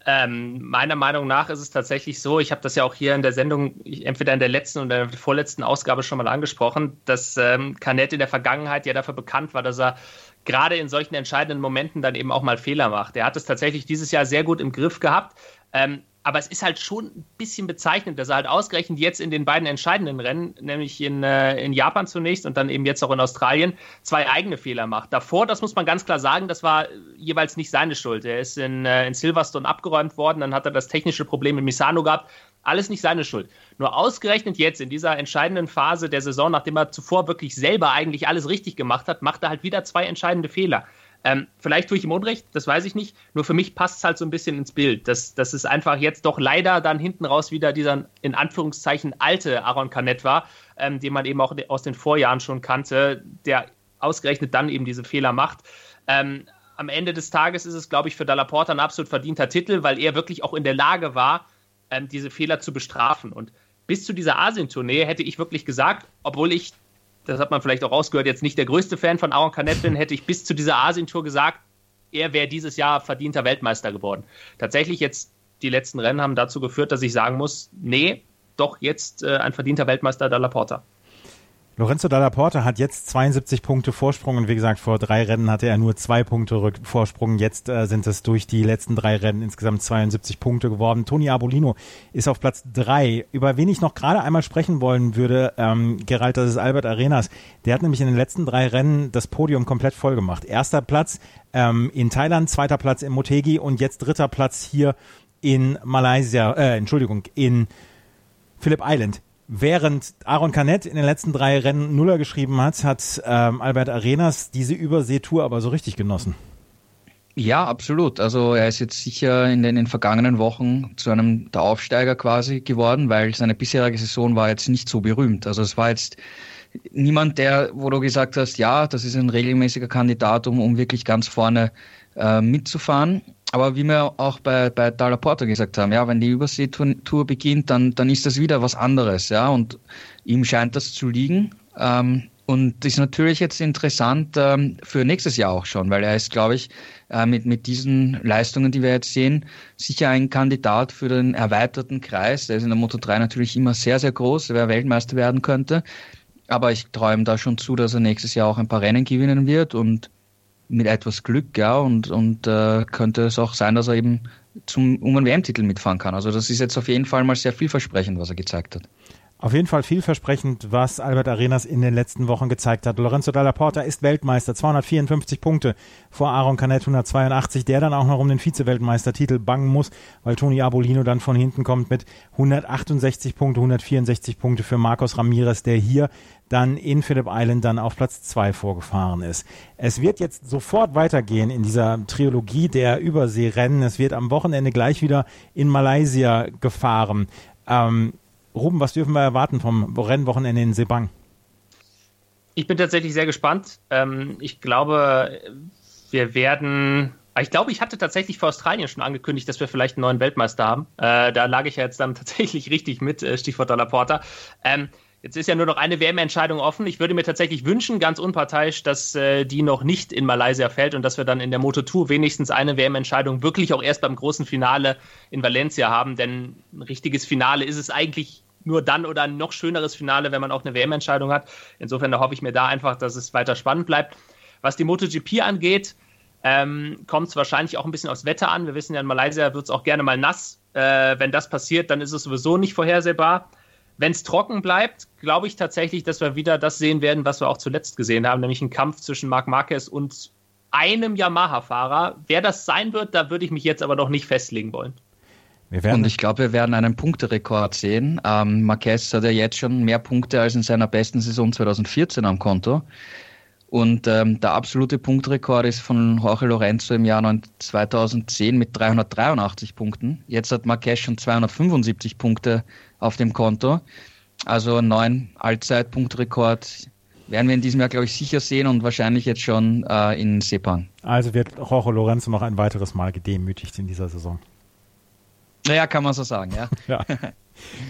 Ähm, meiner Meinung nach ist es tatsächlich so, ich habe das ja auch hier in der Sendung, entweder in der letzten oder der vorletzten Ausgabe schon mal angesprochen, dass ähm, in der Vergangenheit ja dafür bekannt war, dass er gerade in solchen entscheidenden Momenten dann eben auch mal Fehler macht. Er hat es tatsächlich dieses Jahr sehr gut im Griff gehabt. Ähm, aber es ist halt schon ein bisschen bezeichnend, dass er halt ausgerechnet jetzt in den beiden entscheidenden Rennen, nämlich in, äh, in Japan zunächst und dann eben jetzt auch in Australien, zwei eigene Fehler macht. Davor, das muss man ganz klar sagen, das war jeweils nicht seine Schuld. Er ist in, äh, in Silverstone abgeräumt worden, dann hat er das technische Problem in Misano gehabt. Alles nicht seine Schuld. Nur ausgerechnet jetzt in dieser entscheidenden Phase der Saison, nachdem er zuvor wirklich selber eigentlich alles richtig gemacht hat, macht er halt wieder zwei entscheidende Fehler. Ähm, vielleicht tue ich ihm Unrecht, das weiß ich nicht. Nur für mich passt es halt so ein bisschen ins Bild, dass, dass es einfach jetzt doch leider dann hinten raus wieder dieser in Anführungszeichen alte Aaron Canet war, ähm, den man eben auch aus den Vorjahren schon kannte, der ausgerechnet dann eben diese Fehler macht. Ähm, am Ende des Tages ist es, glaube ich, für Dalla Porta ein absolut verdienter Titel, weil er wirklich auch in der Lage war, ähm, diese Fehler zu bestrafen. Und bis zu dieser Asien-Tournee hätte ich wirklich gesagt, obwohl ich das hat man vielleicht auch rausgehört, jetzt nicht der größte Fan von Aaron Canet bin, hätte ich bis zu dieser Asien-Tour gesagt, er wäre dieses Jahr verdienter Weltmeister geworden. Tatsächlich jetzt die letzten Rennen haben dazu geführt, dass ich sagen muss, nee, doch jetzt äh, ein verdienter Weltmeister Dalla Porta. Lorenzo Dalla Porta hat jetzt 72 Punkte Vorsprung und wie gesagt, vor drei Rennen hatte er nur zwei Punkte Vorsprung. Jetzt äh, sind es durch die letzten drei Rennen insgesamt 72 Punkte geworden. Toni Abolino ist auf Platz drei. Über wen ich noch gerade einmal sprechen wollen würde, ähm, Gerald, das ist Albert Arenas. Der hat nämlich in den letzten drei Rennen das Podium komplett voll gemacht. Erster Platz ähm, in Thailand, zweiter Platz in Motegi und jetzt dritter Platz hier in Malaysia, äh, Entschuldigung, in Phillip Island. Während Aaron Canet in den letzten drei Rennen Nuller geschrieben hat, hat ähm, Albert Arenas diese Überseetour aber so richtig genossen. Ja, absolut. Also er ist jetzt sicher in den, in den vergangenen Wochen zu einem der Aufsteiger quasi geworden, weil seine bisherige Saison war jetzt nicht so berühmt. Also es war jetzt niemand, der, wo du gesagt hast, ja, das ist ein regelmäßiger Kandidat, um, um wirklich ganz vorne äh, mitzufahren. Aber wie wir auch bei, bei Dalla Porta gesagt haben, ja, wenn die Überseetour beginnt, dann, dann ist das wieder was anderes, ja, und ihm scheint das zu liegen. Ähm, Und ist natürlich jetzt interessant ähm, für nächstes Jahr auch schon, weil er ist, glaube ich, äh, mit, mit diesen Leistungen, die wir jetzt sehen, sicher ein Kandidat für den erweiterten Kreis. Der ist in der Moto 3 natürlich immer sehr, sehr groß, wer Weltmeister werden könnte. Aber ich träume da schon zu, dass er nächstes Jahr auch ein paar Rennen gewinnen wird und mit etwas Glück, ja, und, und äh, könnte es auch sein, dass er eben zum, um einen WM-Titel mitfahren kann. Also das ist jetzt auf jeden Fall mal sehr vielversprechend, was er gezeigt hat. Auf jeden Fall vielversprechend, was Albert Arenas in den letzten Wochen gezeigt hat. Lorenzo Dalla Porta ist Weltmeister, 254 Punkte vor Aaron Canet 182, der dann auch noch um den Vize-Weltmeistertitel bangen muss, weil Toni Abolino dann von hinten kommt mit 168 Punkte, 164 Punkte für Marcos Ramirez, der hier dann in Phillip Island dann auf Platz zwei vorgefahren ist. Es wird jetzt sofort weitergehen in dieser Trilogie der Überseerennen. Es wird am Wochenende gleich wieder in Malaysia gefahren. Ähm, Ruben, was dürfen wir erwarten vom Rennwochenende in Sebang? Ich bin tatsächlich sehr gespannt. Ähm, ich glaube, wir werden. Ich glaube, ich hatte tatsächlich für Australien schon angekündigt, dass wir vielleicht einen neuen Weltmeister haben. Äh, da lag ich ja jetzt dann tatsächlich richtig mit, äh, Stichwort Dollar Porter. Ähm, Jetzt ist ja nur noch eine WM-Entscheidung offen. Ich würde mir tatsächlich wünschen, ganz unparteiisch, dass äh, die noch nicht in Malaysia fällt und dass wir dann in der Moto2 wenigstens eine WM-Entscheidung wirklich auch erst beim großen Finale in Valencia haben. Denn ein richtiges Finale ist es eigentlich nur dann oder ein noch schöneres Finale, wenn man auch eine WM-Entscheidung hat. Insofern hoffe ich mir da einfach, dass es weiter spannend bleibt. Was die MotoGP angeht, ähm, kommt es wahrscheinlich auch ein bisschen aufs Wetter an. Wir wissen ja, in Malaysia wird es auch gerne mal nass. Äh, wenn das passiert, dann ist es sowieso nicht vorhersehbar. Wenn es trocken bleibt, glaube ich tatsächlich, dass wir wieder das sehen werden, was wir auch zuletzt gesehen haben, nämlich einen Kampf zwischen Marc Marquez und einem Yamaha-Fahrer. Wer das sein wird, da würde ich mich jetzt aber noch nicht festlegen wollen. Und ich glaube, wir werden einen Punkterekord sehen. Ähm, Marquez hat ja jetzt schon mehr Punkte als in seiner besten Saison 2014 am Konto. Und ähm, der absolute Punktrekord ist von Jorge Lorenzo im Jahr 2010 mit 383 Punkten. Jetzt hat Marquez schon 275 Punkte auf dem Konto. Also einen neuen Allzeitpunktrekord werden wir in diesem Jahr, glaube ich, sicher sehen und wahrscheinlich jetzt schon äh, in Sepang. Also wird Jorge Lorenzo noch ein weiteres Mal gedemütigt in dieser Saison. Naja, kann man so sagen, ja. ja.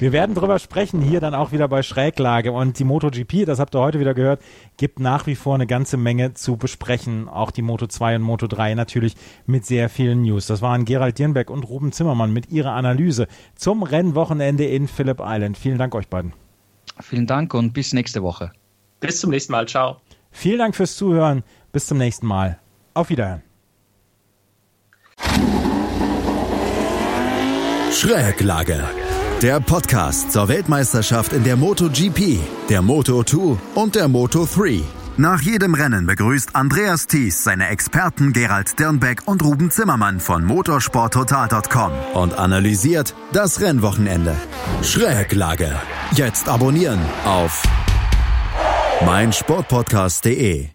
Wir werden drüber sprechen, hier dann auch wieder bei Schräglage. Und die MotoGP, das habt ihr heute wieder gehört, gibt nach wie vor eine ganze Menge zu besprechen. Auch die Moto 2 und Moto 3 natürlich mit sehr vielen News. Das waren Gerald Dirnbeck und Ruben Zimmermann mit ihrer Analyse zum Rennwochenende in Phillip Island. Vielen Dank euch beiden. Vielen Dank und bis nächste Woche. Bis zum nächsten Mal. Ciao. Vielen Dank fürs Zuhören. Bis zum nächsten Mal. Auf Wiederhören. Schräglage. Der Podcast zur Weltmeisterschaft in der MotoGP, der Moto2 und der Moto3. Nach jedem Rennen begrüßt Andreas Thies seine Experten Gerald Dirnbeck und Ruben Zimmermann von motorsporttotal.com und analysiert das Rennwochenende. Schräglage. Jetzt abonnieren auf meinsportpodcast.de.